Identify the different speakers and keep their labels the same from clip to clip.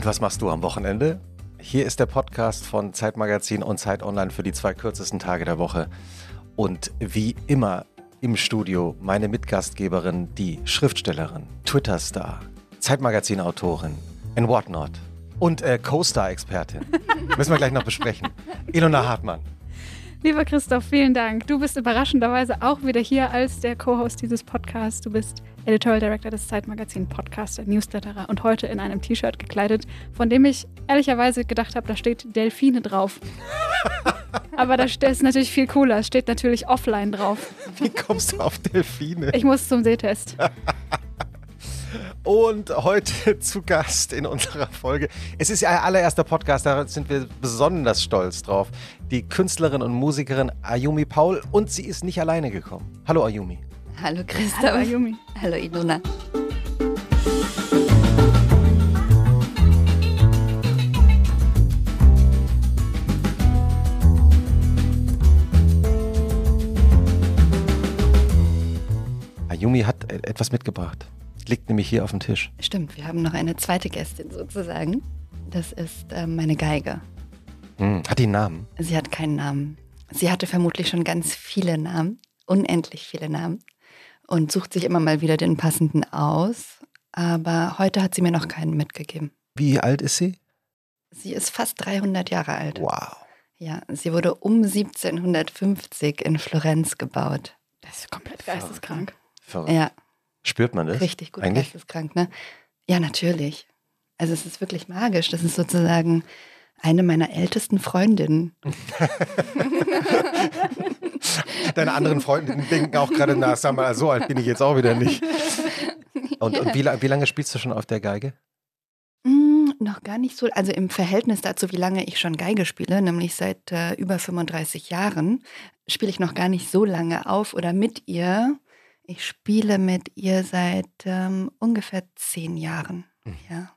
Speaker 1: Und was machst du am Wochenende? Hier ist der Podcast von Zeitmagazin und Zeit Online für die zwei kürzesten Tage der Woche. Und wie immer im Studio meine Mitgastgeberin, die Schriftstellerin, Twitter-Star, Zeitmagazin-Autorin and whatnot und äh, Co-Star-Expertin. Müssen wir gleich noch besprechen. Ilona Hartmann.
Speaker 2: Lieber Christoph, vielen Dank. Du bist überraschenderweise auch wieder hier als der Co-Host dieses Podcasts. Du bist Editorial Director des Zeitmagazin Podcaster, Newsletterer und heute in einem T-Shirt gekleidet, von dem ich ehrlicherweise gedacht habe, da steht Delfine drauf. Aber da ist natürlich viel cooler. Es steht natürlich offline drauf.
Speaker 1: Wie kommst du auf Delfine?
Speaker 2: Ich muss zum Sehtest.
Speaker 1: Und heute zu Gast in unserer Folge. Es ist ihr allererster Podcast, da sind wir besonders stolz drauf. Die Künstlerin und Musikerin Ayumi Paul und sie ist nicht alleine gekommen. Hallo Ayumi.
Speaker 3: Hallo Christoph.
Speaker 2: Hallo Ayumi.
Speaker 3: Hallo Ilona.
Speaker 1: Ayumi hat etwas mitgebracht. Liegt nämlich hier auf dem Tisch.
Speaker 3: Stimmt, wir haben noch eine zweite Gästin sozusagen. Das ist äh, meine Geige.
Speaker 1: Hm, hat die einen Namen?
Speaker 3: Sie hat keinen Namen. Sie hatte vermutlich schon ganz viele Namen, unendlich viele Namen und sucht sich immer mal wieder den passenden aus. Aber heute hat sie mir noch keinen mitgegeben.
Speaker 1: Wie alt ist sie?
Speaker 3: Sie ist fast 300 Jahre alt.
Speaker 1: Wow.
Speaker 3: Ja, sie wurde um 1750 in Florenz gebaut.
Speaker 2: Das ist komplett geisteskrank.
Speaker 1: Verrückt.
Speaker 3: Ja,
Speaker 1: Spürt man das?
Speaker 3: richtig gut
Speaker 1: Eigentlich?
Speaker 3: geisteskrank, ne? Ja, natürlich. Also es ist wirklich magisch. Das ist sozusagen eine meiner ältesten Freundinnen.
Speaker 1: Deine anderen Freunde denken auch gerade nach, sag mal, so alt bin ich jetzt auch wieder nicht. Und, und wie, wie lange spielst du schon auf der Geige?
Speaker 3: Mm, noch gar nicht so, also im Verhältnis dazu, wie lange ich schon Geige spiele, nämlich seit äh, über 35 Jahren, spiele ich noch gar nicht so lange auf oder mit ihr. Ich spiele mit ihr seit ähm, ungefähr zehn Jahren. Ja.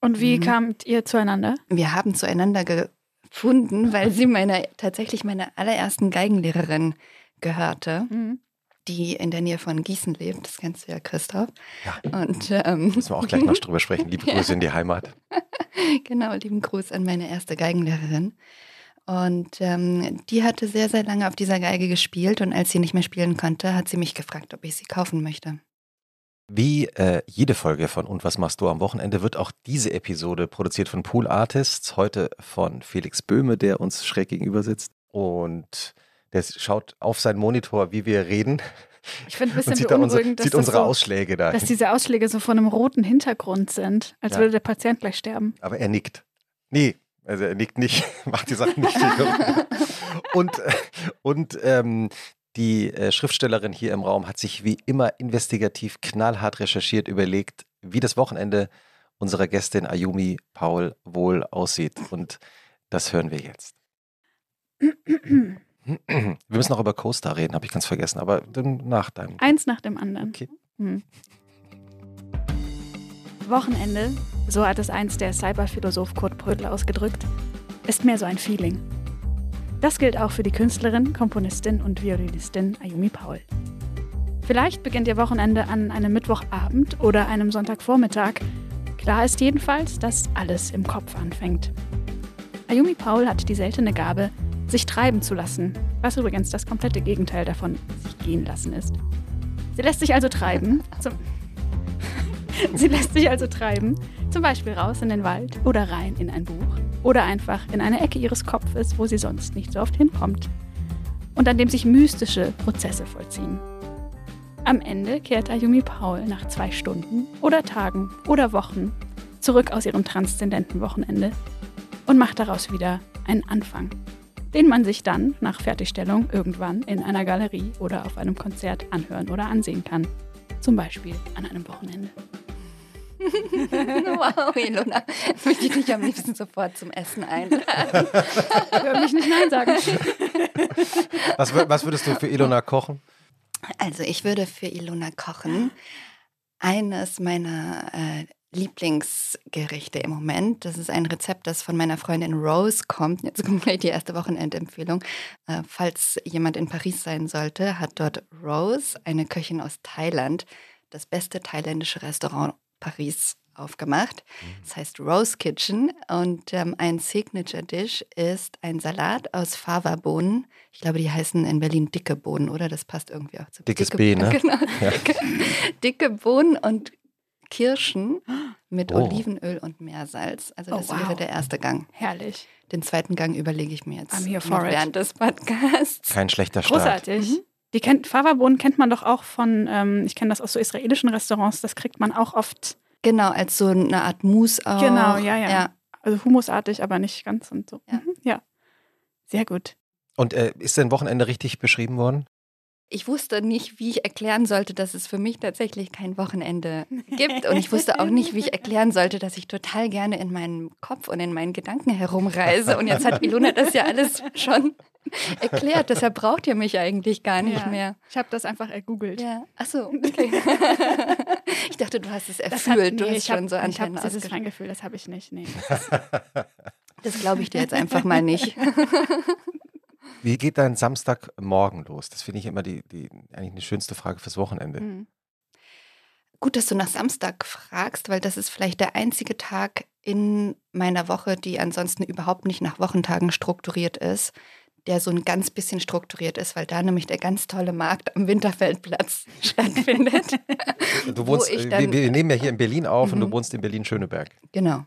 Speaker 2: Und wie
Speaker 3: Mhm.
Speaker 2: kamt ihr zueinander?
Speaker 3: Wir haben zueinander gefunden, weil sie meiner tatsächlich meiner allerersten Geigenlehrerin gehörte,
Speaker 2: Mhm.
Speaker 3: die in der Nähe von Gießen lebt. Das kennst du ja, Christoph.
Speaker 1: Ja.
Speaker 3: Und ähm,
Speaker 1: Müssen wir auch gleich noch drüber sprechen. Liebe Grüße in die Heimat.
Speaker 3: Genau, lieben Gruß an meine erste Geigenlehrerin. Und ähm, die hatte sehr, sehr lange auf dieser Geige gespielt und als sie nicht mehr spielen konnte, hat sie mich gefragt, ob ich sie kaufen möchte.
Speaker 1: Wie äh, jede Folge von Und was machst du am Wochenende wird auch diese Episode produziert von Pool Artists, heute von Felix Böhme, der uns schräg gegenüber sitzt. Und der schaut auf seinen Monitor, wie wir reden.
Speaker 2: Ich finde ein bisschen
Speaker 1: sieht, da unsere,
Speaker 2: beunruhigend, dass,
Speaker 1: unsere
Speaker 2: so,
Speaker 1: Ausschläge da.
Speaker 2: dass diese Ausschläge so von einem roten Hintergrund sind, als
Speaker 1: Ja.
Speaker 2: würde der Patient gleich sterben.
Speaker 1: Aber er nickt. Nee, also er nickt nicht, macht die Sachen nicht und und ähm, die äh, Schriftstellerin hier im Raum hat sich wie immer investigativ knallhart recherchiert, überlegt, wie das Wochenende unserer Gästin Ayumi Paul wohl aussieht. Und das hören wir jetzt. Wir müssen noch über Coaster reden, habe ich ganz vergessen, aber nach deinem.
Speaker 2: Eins nach dem anderen.
Speaker 1: Okay.
Speaker 2: Hm. Wochenende, so hat es einst der Cyberphilosoph Kurt Brödel ausgedrückt, ist mehr so ein Feeling. Das gilt auch für die Künstlerin, Komponistin und Violinistin Ayumi Paul. Vielleicht beginnt ihr Wochenende an einem Mittwochabend oder einem Sonntagvormittag. Klar ist jedenfalls, dass alles im Kopf anfängt. Ayumi Paul hat die seltene Gabe, sich treiben zu lassen, was übrigens das komplette Gegenteil davon sich gehen lassen ist. Sie lässt sich also treiben. Zum Sie lässt sich also treiben, zum Beispiel raus in den Wald oder rein in ein Buch oder einfach in eine Ecke ihres Kopfes, wo sie sonst nicht so oft hinkommt und an dem sich mystische Prozesse vollziehen. Am Ende kehrt Ayumi Paul nach zwei Stunden oder Tagen oder Wochen zurück aus ihrem transzendenten Wochenende und macht daraus wieder einen Anfang, den man sich dann nach Fertigstellung irgendwann in einer Galerie oder auf einem Konzert anhören oder ansehen kann. Zum Beispiel an einem Wochenende.
Speaker 3: Wow, Ilona, möchte ich dich am liebsten sofort zum Essen einladen.
Speaker 2: Ich würde mich nicht Nein sagen.
Speaker 1: Was, was würdest du für Ilona kochen?
Speaker 3: Also ich würde für Ilona kochen. Eines meiner äh, Lieblingsgerichte im Moment. Das ist ein Rezept, das von meiner Freundin Rose kommt. Jetzt kommt gleich die erste Wochenendempfehlung. Äh, falls jemand in Paris sein sollte, hat dort Rose, eine Köchin aus Thailand, das beste thailändische Restaurant Paris aufgemacht. Das heißt Rose Kitchen und ähm, ein Signature Dish ist ein Salat aus Fava-Bohnen. Ich glaube, die heißen in Berlin dicke Bohnen, oder? Das passt irgendwie auch zu
Speaker 1: Dickes
Speaker 3: dicke,
Speaker 1: B, ne?
Speaker 3: Genau,
Speaker 1: Ja.
Speaker 3: dicke, dicke Bohnen und Kirschen mit
Speaker 1: Oh.
Speaker 3: Olivenöl und Meersalz. Also
Speaker 2: Oh,
Speaker 3: das
Speaker 2: wow.
Speaker 3: wäre der erste Gang.
Speaker 2: Herrlich.
Speaker 3: Den zweiten Gang überlege ich mir jetzt
Speaker 2: I'm here for it.
Speaker 3: während des Podcasts.
Speaker 1: Kein schlechter Start.
Speaker 2: Großartig.
Speaker 3: Mhm.
Speaker 2: Die kennt, Fava-Bohnen kennt man doch auch von, ähm, ich kenne das aus so israelischen Restaurants, das kriegt man auch oft,
Speaker 3: Genau, als so eine Art Mousse auch.
Speaker 2: Genau, ja, ja.
Speaker 3: ja.
Speaker 2: also humusartig, aber nicht ganz und so.
Speaker 3: Ja.
Speaker 2: Mhm, ja. Sehr gut.
Speaker 1: Und äh, ist dein Wochenende richtig beschrieben worden?
Speaker 3: Ich wusste nicht, wie ich erklären sollte, dass es für mich tatsächlich kein Wochenende gibt. Und ich wusste auch nicht, wie ich erklären sollte, dass ich total gerne in meinem Kopf und in meinen Gedanken herumreise. Und jetzt hat Ilona das ja alles schon erklärt. Deshalb braucht ihr mich eigentlich gar nicht
Speaker 2: Ja.
Speaker 3: mehr.
Speaker 2: Ich habe das einfach ergoogelt.
Speaker 3: Ja, ach so, okay. ich dachte, du hast es
Speaker 2: Das
Speaker 3: erfüllt.
Speaker 2: hat,
Speaker 3: du
Speaker 2: nee,
Speaker 3: hast
Speaker 2: ich habe
Speaker 3: schon so
Speaker 2: hab
Speaker 3: Antennen
Speaker 2: dieses
Speaker 3: ausgeschaltet.
Speaker 2: Feingefühl, das habe ich nicht. Nee.
Speaker 3: Das glaube ich dir jetzt einfach mal nicht.
Speaker 1: Wie geht dein Samstagmorgen los? Das finde ich immer die, die eigentlich eine schönste Frage fürs Wochenende.
Speaker 2: Mhm.
Speaker 3: Gut, dass du nach Samstag fragst, weil das ist vielleicht der einzige Tag in meiner Woche, die ansonsten überhaupt nicht nach Wochentagen strukturiert ist, der so ein ganz bisschen strukturiert ist, weil da nämlich der ganz tolle Markt am Winterfeldplatz stattfindet.
Speaker 1: Du
Speaker 3: Wo
Speaker 1: wohnst,
Speaker 3: ich
Speaker 1: äh,
Speaker 3: dann-
Speaker 1: wir, wir nehmen ja hier in Berlin auf und du
Speaker 3: Mhm.
Speaker 1: wohnst in Berlin-Schöneberg.
Speaker 3: Genau.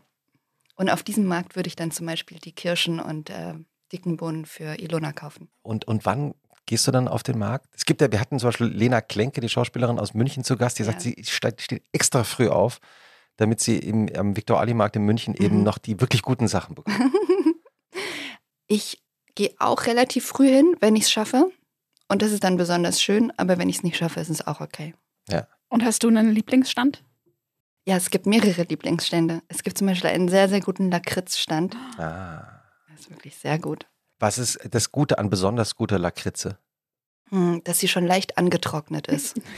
Speaker 3: Und auf diesem Markt würde ich dann zum Beispiel die Kirschen und äh, dicken Bohnen für Ilona kaufen.
Speaker 1: Und, und wann gehst du dann auf den Markt? Es gibt ja, wir hatten zum Beispiel Lena Klenke, die Schauspielerin aus München zu Gast, die
Speaker 3: Ja.
Speaker 1: sagt, sie steht, steht extra früh auf, damit sie im, am Viktor-Ali-Markt in München eben
Speaker 3: Mhm.
Speaker 1: noch die wirklich guten Sachen bekommt.
Speaker 3: Ich gehe auch relativ früh hin, wenn ich es schaffe. Und das ist dann besonders schön, aber wenn ich es nicht schaffe, ist es auch okay.
Speaker 2: Und hast du einen Lieblingsstand?
Speaker 3: Ja, es gibt mehrere Lieblingsstände. Es gibt zum Beispiel einen sehr, sehr guten Lakritzstand.
Speaker 1: Ah.
Speaker 3: Ist wirklich sehr gut.
Speaker 1: Was ist das Gute an besonders guter Lakritze?
Speaker 3: Hm, dass sie schon leicht angetrocknet ist.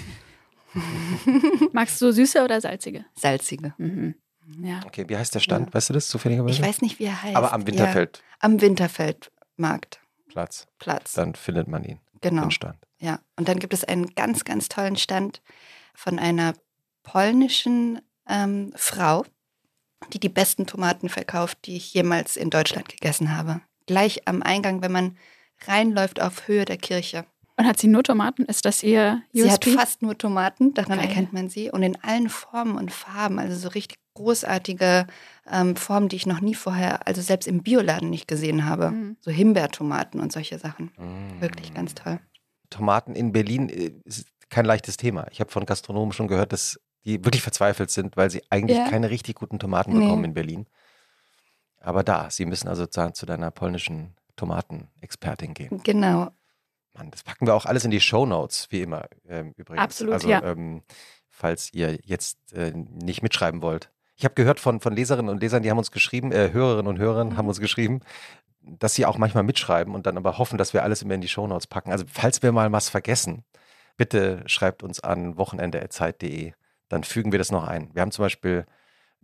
Speaker 2: Magst du süße oder salzige?
Speaker 3: Salzige.
Speaker 2: Mhm. Ja.
Speaker 1: Okay, wie heißt der Stand? Weißt du das zufälligerweise?
Speaker 3: Ich weiß nicht, wie er heißt.
Speaker 1: Aber am Winterfeldplatz,
Speaker 3: Ja, am Winterfeldmarkt. Platz.
Speaker 1: dann findet man ihn,
Speaker 3: Genau.
Speaker 1: den Stand.
Speaker 3: Ja. Und dann gibt es einen ganz, ganz tollen Stand von einer polnischen ähm, Frau, die die besten Tomaten verkauft, die ich jemals in Deutschland gegessen habe. Gleich am Eingang, wenn man reinläuft auf Höhe der Kirche.
Speaker 2: Und hat sie nur Tomaten? Ist das ihr
Speaker 3: Sie hat
Speaker 2: USP?
Speaker 3: fast nur Tomaten, daran
Speaker 2: Geil.
Speaker 3: erkennt man sie. Und in allen Formen und Farben, also so richtig großartige ähm, Formen, die ich noch nie vorher, also selbst im Bioladen nicht gesehen habe.
Speaker 2: Mhm.
Speaker 3: So Himbeertomaten und solche Sachen.
Speaker 1: Mm.
Speaker 3: Wirklich ganz toll.
Speaker 1: Tomaten in Berlin äh, ist kein leichtes Thema. Ich habe von Gastronomen schon gehört, dass die wirklich verzweifelt sind, weil sie eigentlich
Speaker 3: Ja.
Speaker 1: keine richtig guten Tomaten
Speaker 3: Nee.
Speaker 1: bekommen in Berlin. Aber da, sie müssen also zu, deiner polnischen Tomatenexpertin gehen.
Speaker 3: Genau.
Speaker 1: Mann, das packen wir auch alles in die Shownotes, wie immer ähm, übrigens.
Speaker 2: Absolut,
Speaker 1: also,
Speaker 2: ja.
Speaker 1: ähm, falls ihr jetzt äh, nicht mitschreiben wollt. Ich habe gehört von, von Leserinnen und Lesern, die haben uns geschrieben, äh, Hörerinnen und Hörern
Speaker 2: Mhm.
Speaker 1: haben uns geschrieben, dass sie auch manchmal mitschreiben und dann aber hoffen, dass wir alles immer in die Shownotes packen. Also falls wir mal was vergessen, bitte schreibt uns an wochenende.zeit.de, dann fügen wir das noch ein. Wir haben zum Beispiel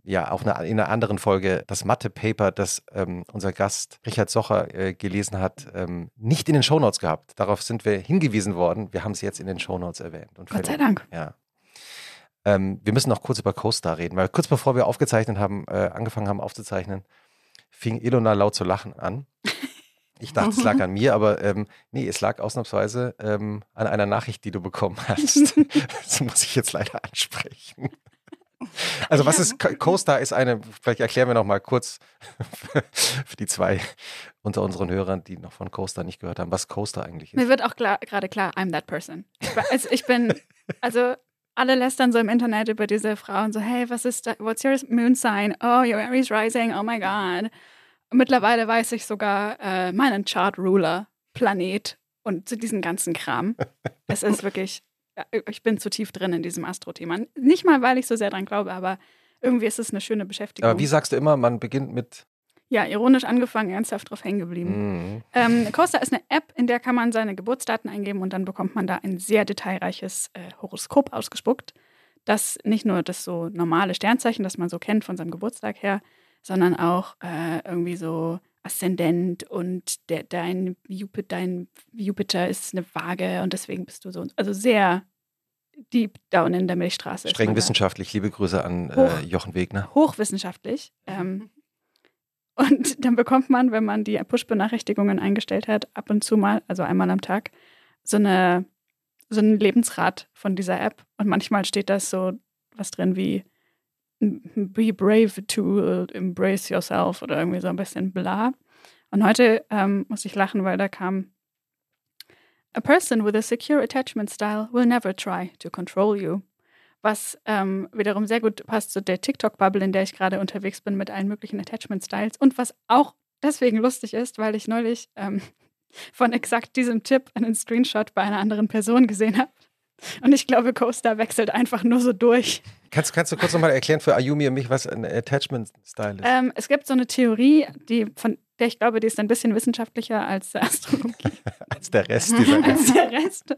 Speaker 1: ja auch eine, in einer anderen Folge das Mathe-Paper, das ähm, unser Gast Richard Socher äh, gelesen hat, ähm, nicht in den Shownotes gehabt. Darauf sind wir hingewiesen worden. Wir haben es jetzt in den Shownotes erwähnt. Und
Speaker 2: Gott sei. Dank.
Speaker 1: Ja. Ähm, wir müssen noch kurz über CoStar reden, weil kurz bevor wir aufgezeichnet haben, äh, angefangen haben aufzuzeichnen, fing Ilona laut zu lachen an. Ich dachte, es lag an mir, aber ähm, nee, es lag ausnahmsweise ähm, an einer Nachricht, die du bekommen hast. das muss ich jetzt leider ansprechen. Also was ist Co- CoStar ist eine, vielleicht erklären wir noch mal kurz für die zwei unter unseren Hörern, die noch von CoStar nicht gehört haben, was CoStar eigentlich
Speaker 2: Mir
Speaker 1: ist.
Speaker 2: wird auch gerade klar, I'm that person. Also ich bin, also alle lästern so im Internet über diese Frauen so, hey, was ist da, what's your moon sign? Oh, your Aries rising, oh my God. Mittlerweile weiß ich sogar äh, meinen Chart Ruler, Planet und so diesen ganzen Kram. Es ist wirklich, ja, ich bin zu tief drin in diesem Astro-Thema. Nicht mal, weil ich so sehr dran glaube, aber irgendwie ist es eine schöne Beschäftigung.
Speaker 1: Aber wie sagst du immer, man beginnt mit
Speaker 2: ja, ironisch angefangen, ernsthaft drauf hängen geblieben.
Speaker 1: mm,
Speaker 2: Ähm, Costa ist eine App, in der kann man seine Geburtsdaten eingeben und dann bekommt man da ein sehr detailreiches äh, Horoskop ausgespuckt. Das nicht nur das so normale Sternzeichen, das man so kennt von seinem Geburtstag her, sondern auch äh, irgendwie so Aszendent und der, dein, Jupiter, dein Jupiter ist eine Waage und deswegen bist du so. Also sehr deep down in der Milchstraße.
Speaker 1: Streng
Speaker 2: man da.
Speaker 1: wissenschaftlich. Liebe Grüße an äh,
Speaker 2: Hoch.
Speaker 1: Jochen Wegner.
Speaker 2: Hochwissenschaftlich. Ähm, und dann bekommt man, wenn man die Push-Benachrichtigungen eingestellt hat, ab und zu mal, also einmal am Tag, so eine so einen Lebensrat von dieser App. Und manchmal steht da so was drin wie Be brave to embrace yourself oder irgendwie so ein bisschen bla. Und heute ähm, muss ich lachen, weil da kam A person with a secure attachment style will never try to control you. Was ähm, wiederum sehr gut passt zu der TikTok-Bubble, in der ich gerade unterwegs bin mit allen möglichen Attachment-Styles. Und was auch deswegen lustig ist, weil ich neulich ähm, von exakt diesem Tipp einen Screenshot bei einer anderen Person gesehen habe. Und ich glaube, Coaster wechselt einfach nur so durch.
Speaker 1: Kannst, kannst du kurz nochmal erklären für Ayumi und mich, was ein Attachment-Style ist?
Speaker 2: Ähm, es gibt so eine Theorie, die, von der ich glaube, die ist ein bisschen wissenschaftlicher als Astrologie.
Speaker 1: Als der Rest dieser
Speaker 2: als der Rest.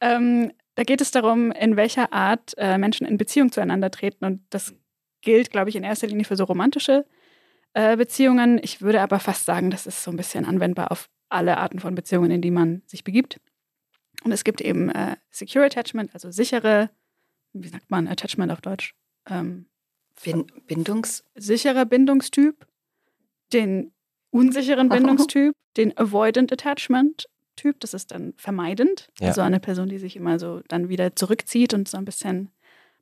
Speaker 2: ähm, da geht es darum, in welcher Art äh, Menschen in Beziehung zueinander treten. Und das gilt, glaube ich, in erster Linie für so romantische äh, Beziehungen. Ich würde aber fast sagen, das ist so ein bisschen anwendbar auf alle Arten von Beziehungen, in die man sich begibt. Und es gibt eben äh, Secure Attachment, also sichere, wie sagt man Attachment auf Deutsch? Ähm,
Speaker 3: Bin Bindungs.
Speaker 2: sicherer Bindungstyp, den unsicheren Bindungstyp, den Avoidant Attachment Typ, das ist dann vermeidend,
Speaker 1: Ja.
Speaker 2: also eine Person, die sich immer so dann wieder zurückzieht und so ein bisschen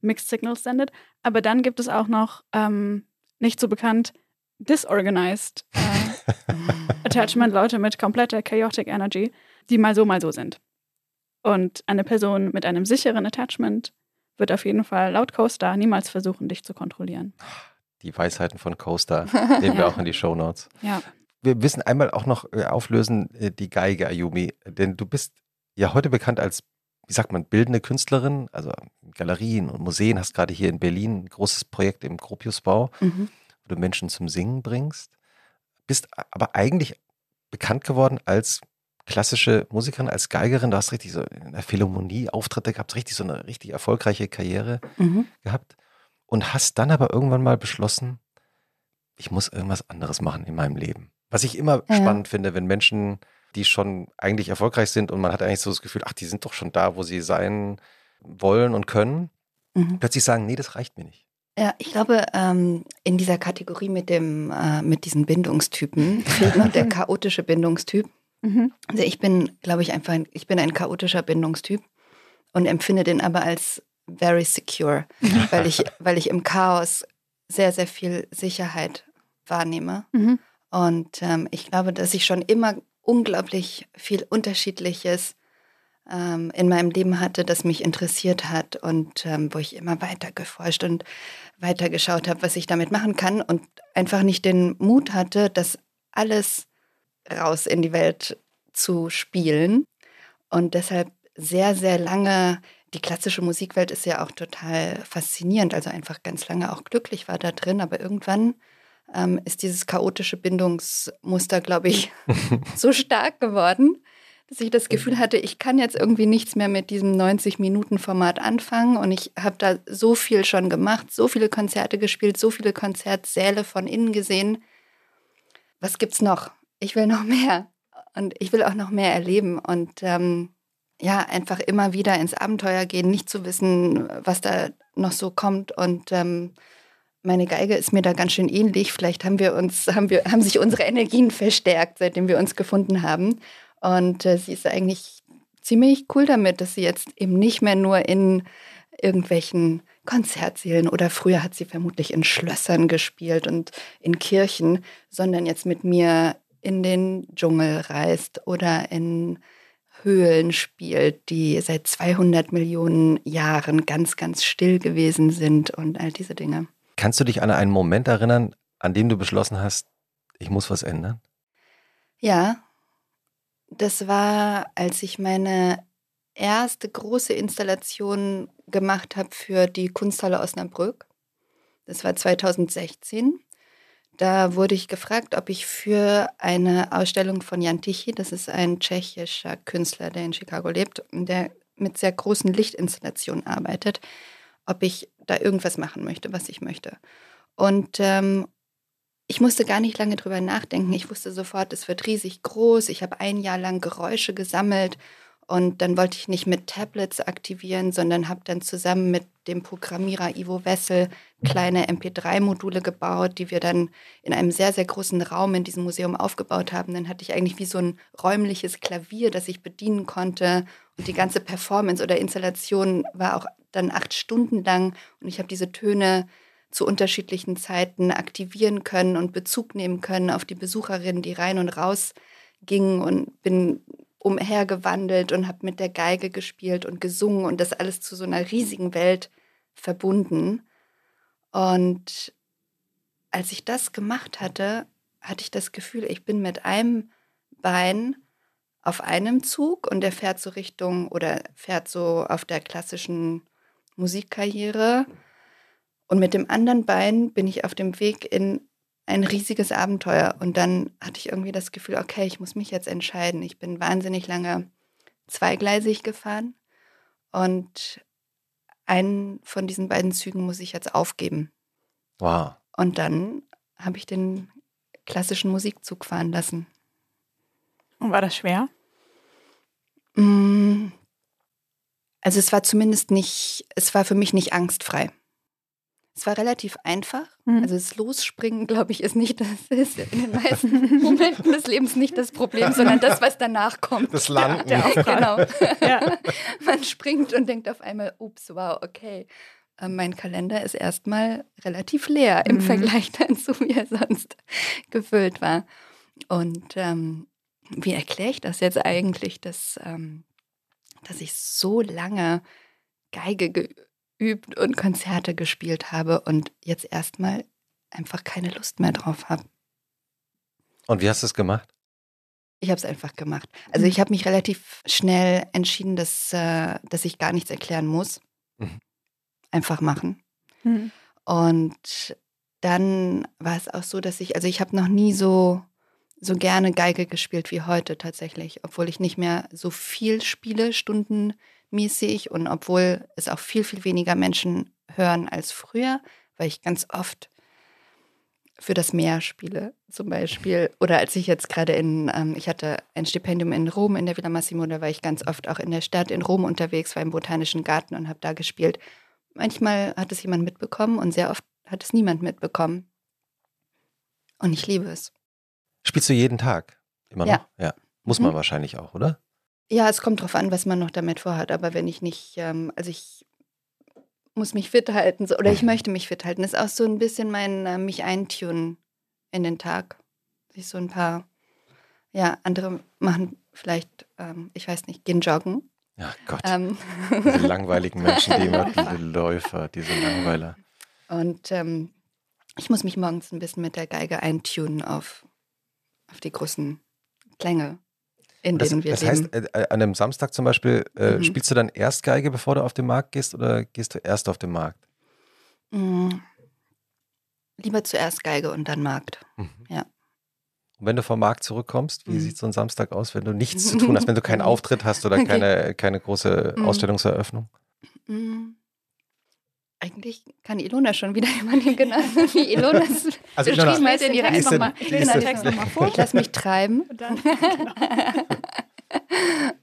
Speaker 2: Mixed Signals sendet. Aber dann gibt es auch noch ähm, nicht so bekannt disorganized äh, Attachment, Leute mit kompletter chaotic Energy, die mal so, mal so sind. Und eine Person mit einem sicheren Attachment wird auf jeden Fall laut Coaster niemals versuchen, dich zu kontrollieren.
Speaker 1: Die Weisheiten von Coaster nehmen wir auch in die Show Notes.
Speaker 2: Ja.
Speaker 1: Wir müssen einmal auch noch äh, auflösen äh, die Geige, Ayumi, denn du bist ja heute bekannt als, wie sagt man, bildende Künstlerin, also Galerien und Museen, hast gerade hier in Berlin ein großes Projekt im Gropiusbau,
Speaker 3: Mhm.
Speaker 1: wo du Menschen zum Singen bringst. Bist aber eigentlich bekannt geworden als klassische Musikerin, als Geigerin. Du hast richtig so in der Philharmonie Auftritte gehabt, richtig so eine richtig erfolgreiche Karriere
Speaker 3: Mhm.
Speaker 1: gehabt und hast dann aber irgendwann mal beschlossen, ich muss irgendwas anderes machen in meinem Leben. Was ich immer
Speaker 3: Ja.
Speaker 1: spannend finde, wenn Menschen, die schon eigentlich erfolgreich sind und man hat eigentlich so das Gefühl, ach, die sind doch schon da, wo sie sein wollen und können,
Speaker 3: Mhm.
Speaker 1: plötzlich sagen, nee, das reicht mir nicht.
Speaker 3: Ja, ich glaube, ähm, in dieser Kategorie mit dem, äh, mit diesen Bindungstypen fehlt noch der chaotische Bindungstyp.
Speaker 2: Mhm.
Speaker 3: Also ich bin, glaube ich, einfach, ein, ich bin ein chaotischer Bindungstyp und empfinde den aber als very secure, weil ich, weil ich im Chaos sehr, sehr viel Sicherheit wahrnehme.
Speaker 2: Mhm.
Speaker 3: Und ähm, ich glaube, dass ich schon immer unglaublich viel Unterschiedliches ähm, in meinem Leben hatte, das mich interessiert hat und ähm, wo ich immer weiter geforscht und weiter geschaut habe, was ich damit machen kann und einfach nicht den Mut hatte, das alles raus in die Welt zu spielen. Und deshalb sehr, sehr lange, die klassische Musikwelt ist ja auch total faszinierend, also einfach ganz lange auch glücklich war da drin, aber irgendwann ähm, ist dieses chaotische Bindungsmuster, glaube ich, so stark geworden, dass ich das Gefühl hatte, ich kann jetzt irgendwie nichts mehr mit diesem 90-Minuten-Format anfangen. Und ich habe da so viel schon gemacht, so viele Konzerte gespielt, so viele Konzertsäle von innen gesehen. Was gibt's noch? Ich will noch mehr. Und ich will auch noch mehr erleben. Und ähm, ja, einfach immer wieder ins Abenteuer gehen, nicht zu wissen, was da noch so kommt. Und ähm, meine Geige ist mir da ganz schön ähnlich. Vielleicht haben wir uns, haben wir, haben sich unsere Energien verstärkt, seitdem wir uns gefunden haben. Und äh, sie ist eigentlich ziemlich cool damit, dass sie jetzt eben nicht mehr nur in irgendwelchen Konzertsälen oder früher hat sie vermutlich in Schlössern gespielt und in Kirchen, sondern jetzt mit mir in den Dschungel reist oder in Höhlen spielt, die seit 200 Millionen Jahren ganz, ganz still gewesen sind und all diese Dinge.
Speaker 1: Kannst du dich an einen Moment erinnern, an dem du beschlossen hast, ich muss was ändern?
Speaker 3: Ja, das war, als ich meine erste große Installation gemacht habe für die Kunsthalle Osnabrück. Das war 2016. Da wurde ich gefragt, ob ich für eine Ausstellung von Jan Tichy, das ist ein tschechischer Künstler, der in Chicago lebt, und der mit sehr großen Lichtinstallationen arbeitet, ob ich da irgendwas machen möchte, was ich möchte. Und ähm, ich musste gar nicht lange drüber nachdenken. Ich wusste sofort, es wird riesig groß. Ich habe ein Jahr lang Geräusche gesammelt Und dann wollte ich nicht mit Tablets aktivieren, sondern habe dann zusammen mit dem Programmierer Ivo Wessel kleine MP3-Module gebaut, die wir dann in einem sehr, sehr großen Raum in diesem Museum aufgebaut haben. Dann hatte ich eigentlich wie so ein räumliches Klavier, das ich bedienen konnte. Und die ganze Performance oder Installation war auch dann acht Stunden lang. Und ich habe diese Töne zu unterschiedlichen Zeiten aktivieren können und Bezug nehmen können auf die Besucherinnen, die rein und raus gingen und bin umhergewandelt und habe mit der Geige gespielt und gesungen und das alles zu so einer riesigen Welt verbunden. Und als ich das gemacht hatte, hatte ich das Gefühl, ich bin mit einem Bein auf einem Zug und der fährt so Richtung oder fährt so auf der klassischen Musikkarriere. Und mit dem anderen Bein bin ich auf dem Weg in ein riesiges Abenteuer. Und dann hatte ich irgendwie das Gefühl, okay, ich muss mich jetzt entscheiden. Ich bin wahnsinnig lange zweigleisig gefahren und einen von diesen beiden Zügen muss ich jetzt aufgeben.
Speaker 1: Wow.
Speaker 3: Und dann habe ich den klassischen Musikzug fahren lassen.
Speaker 2: Und war das schwer?
Speaker 3: Mm. Also es war zumindest nicht, es war für mich nicht angstfrei. Es war relativ einfach. Mhm. Also das Losspringen, glaube ich, ist nicht das ist in den meisten Momenten des Lebens nicht das Problem, sondern das, was danach kommt.
Speaker 1: Das Landen.
Speaker 3: Der, der genau. ja. Man springt und denkt auf einmal, ups, wow, okay. Äh, mein Kalender ist erstmal relativ leer im mhm. Vergleich dazu, wie er sonst gefüllt war. Und ähm, wie erkläre ich das jetzt eigentlich, dass, ähm, dass ich so lange Geige geübt und Konzerte gespielt habe und jetzt erstmal einfach keine Lust mehr drauf habe.
Speaker 1: Und wie hast du es gemacht?
Speaker 3: Ich habe es einfach gemacht. Also ich habe mich relativ schnell entschieden, dass, äh, dass ich gar nichts erklären muss. Mhm. Einfach machen. Mhm. Und dann war es auch so, dass ich, also ich habe noch nie so, so gerne Geige gespielt wie heute tatsächlich, obwohl ich nicht mehr so viel spiele, Stunden mäßig und obwohl es auch viel, viel weniger Menschen hören als früher, weil ich ganz oft für das Meer spiele zum Beispiel. Oder als ich jetzt gerade in, ähm, ich hatte ein Stipendium in Rom in der Villa Massimo, da war ich ganz oft auch in der Stadt in Rom unterwegs, war im Botanischen Garten und habe da gespielt. Manchmal hat es jemand mitbekommen und sehr oft hat es niemand mitbekommen. Und ich liebe es.
Speaker 1: Spielst du jeden Tag? Immer noch?
Speaker 3: Ja.
Speaker 1: ja. Muss man mhm. wahrscheinlich auch, oder?
Speaker 3: Ja, es kommt drauf an, was man noch damit vorhat. Aber wenn ich nicht, ähm, also ich muss mich fit halten so, oder ich möchte mich fit halten, ist auch so ein bisschen mein äh, mich eintunen in den Tag. Sich so ein paar, ja, andere machen vielleicht, ähm, ich weiß nicht, gehen joggen.
Speaker 1: Ja, Gott. Ähm. Diese langweiligen Menschen, die immer, diese Läufer, diese Langweiler.
Speaker 3: Und ähm, ich muss mich morgens ein bisschen mit der Geige eintunen auf, auf die großen Klänge in
Speaker 1: das,
Speaker 3: denen wir
Speaker 1: das
Speaker 3: leben.
Speaker 1: heißt, äh, an einem Samstag zum Beispiel, äh, mhm. spielst du dann erst Geige, bevor du auf den Markt gehst oder gehst du erst auf den Markt?
Speaker 3: Mhm. Lieber zuerst Geige und dann Markt. Mhm. Ja.
Speaker 1: Und wenn du vom Markt zurückkommst, wie mhm. sieht so ein Samstag aus, wenn du nichts zu tun hast, wenn du keinen Auftritt hast oder keine, keine große mhm. Ausstellungseröffnung?
Speaker 3: Mhm. Eigentlich kann Ilona schon wieder jemanden genannt, wie Ilona es
Speaker 1: also Ilona,
Speaker 3: hat in ihrer Text nochmal noch vor. Ich lasse mich treiben. Dann, genau.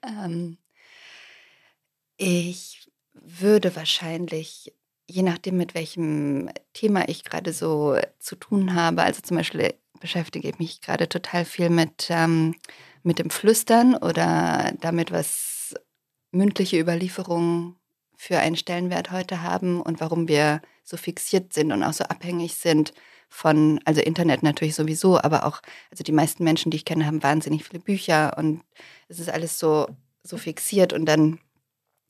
Speaker 3: ähm, ich würde wahrscheinlich, je nachdem, mit welchem Thema ich gerade so zu tun habe, also zum Beispiel beschäftige ich mich gerade total viel mit, ähm, mit dem Flüstern oder damit, was mündliche Überlieferungen für einen Stellenwert heute haben und warum wir so fixiert sind und auch so abhängig sind von, also Internet natürlich sowieso, aber auch, also die meisten Menschen, die ich kenne, haben wahnsinnig viele Bücher und es ist alles so, so fixiert und dann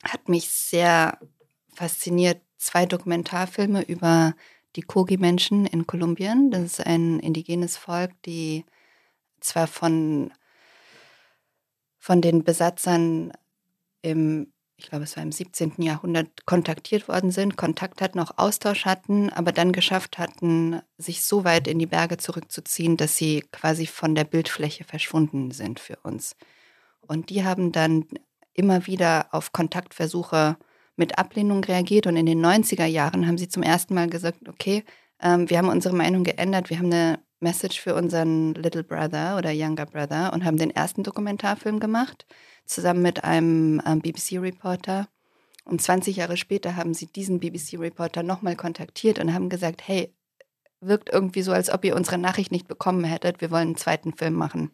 Speaker 3: hat mich sehr fasziniert zwei Dokumentarfilme über die Kogi-Menschen in Kolumbien. Das ist ein indigenes Volk, die zwar von, von den Besatzern im ich glaube, es war im 17. Jahrhundert, kontaktiert worden sind, Kontakt hatten, auch Austausch hatten, aber dann geschafft hatten, sich so weit in die Berge zurückzuziehen, dass sie quasi von der Bildfläche verschwunden sind für uns. Und die haben dann immer wieder auf Kontaktversuche mit Ablehnung reagiert und in den 90er Jahren haben sie zum ersten Mal gesagt, okay, ähm, wir haben unsere Meinung geändert, wir haben eine Message für unseren Little Brother oder Younger Brother und haben den ersten Dokumentarfilm gemacht, zusammen mit einem ähm, BBC-Reporter. Und 20 Jahre später haben sie diesen BBC-Reporter nochmal kontaktiert und haben gesagt, hey, wirkt irgendwie so, als ob ihr unsere Nachricht nicht bekommen hättet, wir wollen einen zweiten Film machen.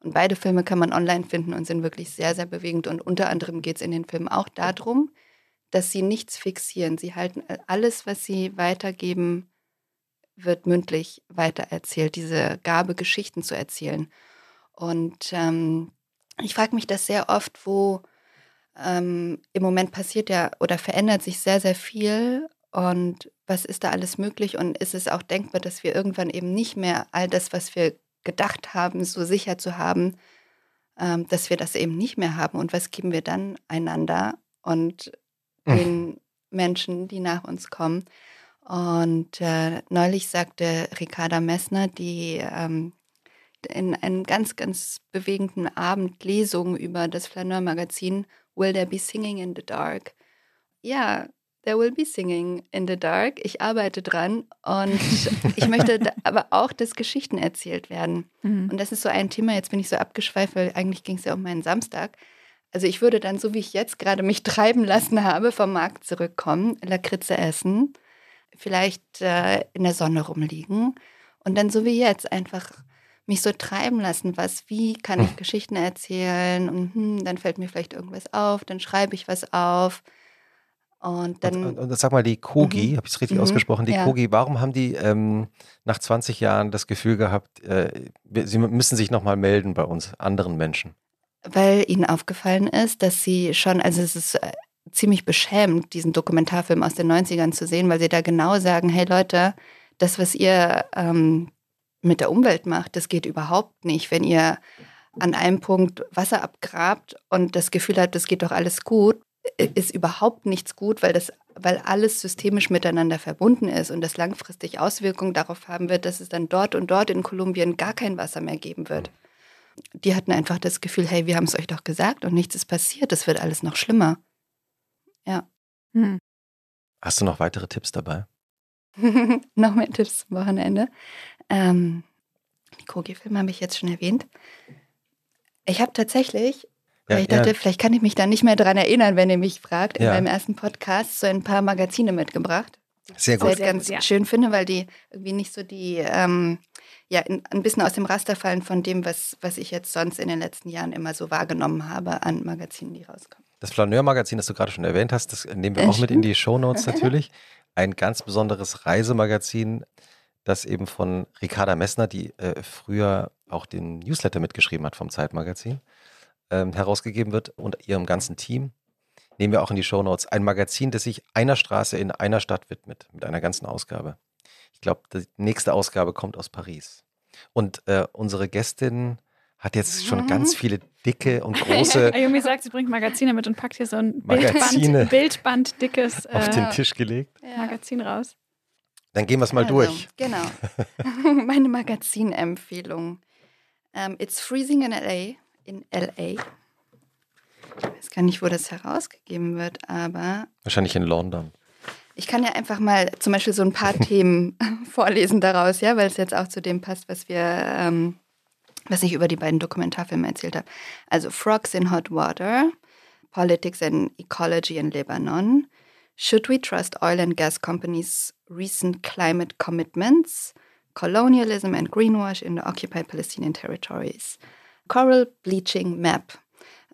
Speaker 3: Und beide Filme kann man online finden und sind wirklich sehr, sehr bewegend. Und unter anderem geht es in den Filmen auch darum, dass sie nichts fixieren. Sie halten alles, was sie weitergeben, wird mündlich weitererzählt, diese Gabe, Geschichten zu erzählen. Und ähm, ich frage mich das sehr oft, wo ähm, im Moment passiert ja oder verändert sich sehr, sehr viel. Und was ist da alles möglich? Und ist es auch denkbar, dass wir irgendwann eben nicht mehr all das, was wir gedacht haben, so sicher zu haben, ähm, dass wir das eben nicht mehr haben? Und was geben wir dann einander und hm. den Menschen, die nach uns kommen? Und äh, neulich sagte Ricarda Messner, die ähm, in einem ganz, ganz bewegenden Abend Lesung über das Flaneur-Magazin Will There Be Singing in the Dark? Ja, there will be singing in the dark. Ich arbeite dran und ich möchte aber auch, dass Geschichten erzählt werden. Mhm. Und das ist so ein Thema, jetzt bin ich so abgeschweift, weil eigentlich ging es ja um meinen Samstag. Also ich würde dann, so wie ich jetzt gerade mich treiben lassen habe, vom Markt zurückkommen, Lakritze essen vielleicht äh, in der Sonne rumliegen und dann so wie jetzt einfach mich so treiben lassen, was, wie kann ich hm. Geschichten erzählen und hm, dann fällt mir vielleicht irgendwas auf, dann schreibe ich was auf. Und dann.
Speaker 1: Und, und, und sag mal, die Kogi, mhm. habe ich es richtig mhm. ausgesprochen, die ja. Kogi, warum haben die ähm, nach 20 Jahren das Gefühl gehabt, äh, sie müssen sich nochmal melden bei uns, anderen Menschen?
Speaker 3: Weil ihnen aufgefallen ist, dass sie schon, also es ist äh, ziemlich beschämt, diesen Dokumentarfilm aus den 90ern zu sehen, weil sie da genau sagen, hey Leute, das, was ihr ähm, mit der Umwelt macht, das geht überhaupt nicht. Wenn ihr an einem Punkt Wasser abgrabt und das Gefühl habt, das geht doch alles gut, ist überhaupt nichts gut, weil das, weil alles systemisch miteinander verbunden ist und das langfristig Auswirkungen darauf haben wird, dass es dann dort und dort in Kolumbien gar kein Wasser mehr geben wird. Die hatten einfach das Gefühl, hey, wir haben es euch doch gesagt und nichts ist passiert, es wird alles noch schlimmer. Ja. Hm.
Speaker 1: Hast du noch weitere Tipps dabei?
Speaker 3: noch mehr Tipps zum Wochenende. Ähm, die Kogi-Filme habe ich jetzt schon erwähnt. Ich habe tatsächlich, ja, weil ich dachte, ja. vielleicht kann ich mich da nicht mehr dran erinnern, wenn ihr mich fragt, ja. in meinem ersten Podcast so ein paar Magazine mitgebracht.
Speaker 1: Sehr gut.
Speaker 3: Was ich ganz ja. schön finde, weil die irgendwie nicht so die, ähm, ja, in, ein bisschen aus dem Raster fallen von dem, was, was ich jetzt sonst in den letzten Jahren immer so wahrgenommen habe an Magazinen, die rauskommen.
Speaker 1: Das Flaneur-Magazin, das du gerade schon erwähnt hast, das nehmen wir auch mit in die Shownotes natürlich. Ein ganz besonderes Reisemagazin, das eben von Ricarda Messner, die äh, früher auch den Newsletter mitgeschrieben hat vom Zeitmagazin, ähm, herausgegeben wird und ihrem ganzen Team. Nehmen wir auch in die Shownotes. Ein Magazin, das sich einer Straße in einer Stadt widmet, mit einer ganzen Ausgabe. Ich glaube, die nächste Ausgabe kommt aus Paris. Und äh, unsere Gästin hat jetzt schon ganz mhm. viele dicke und große.
Speaker 2: Ayumi sagt, sie bringt Magazine mit und packt hier so ein Bildband, Bildband dickes
Speaker 1: äh, auf den Tisch gelegt.
Speaker 2: Magazin raus.
Speaker 1: Dann gehen wir es mal also, durch.
Speaker 3: Genau. Meine Magazinempfehlung. Um, it's freezing in LA. In LA. Ich weiß gar nicht, wo das herausgegeben wird, aber.
Speaker 1: Wahrscheinlich in London.
Speaker 3: Ich kann ja einfach mal zum Beispiel so ein paar Themen vorlesen daraus, ja, weil es jetzt auch zu dem passt, was wir ähm, was ich über die beiden Dokumentarfilme erzählt habe. Also Frogs in Hot Water, Politics and Ecology in Lebanon, Should We Trust Oil and Gas Companies' Recent Climate Commitments, Colonialism and Greenwash in the Occupied Palestinian Territories, Coral Bleaching Map.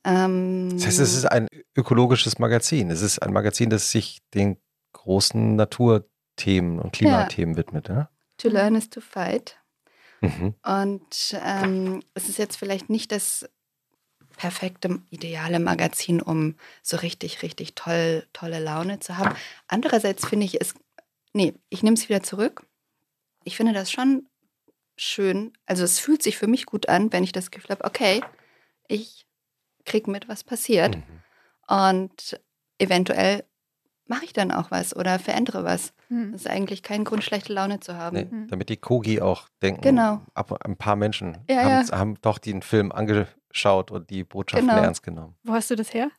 Speaker 1: Ähm, das heißt, es ist ein ökologisches Magazin. Es ist ein Magazin, das sich den großen Naturthemen und Klimathemen ja. widmet. Ja?
Speaker 3: To learn is to fight. Mhm. Und ähm, es ist jetzt vielleicht nicht das perfekte, ideale Magazin, um so richtig, richtig toll, tolle Laune zu haben. Andererseits finde ich es, nee, ich nehme es wieder zurück. Ich finde das schon schön. Also es fühlt sich für mich gut an, wenn ich das Gefühl habe, okay, ich kriege mit, was passiert. Mhm. Und eventuell mache ich dann auch was oder verändere was. Hm. Das ist eigentlich kein Grund, schlechte Laune zu haben. Nee,
Speaker 1: hm. Damit die Kogi auch denken,
Speaker 3: genau.
Speaker 1: ab, ein paar Menschen ja, haben, ja. haben, doch den Film angeschaut und die Botschaft genau. ernst genommen.
Speaker 2: Wo hast du das her?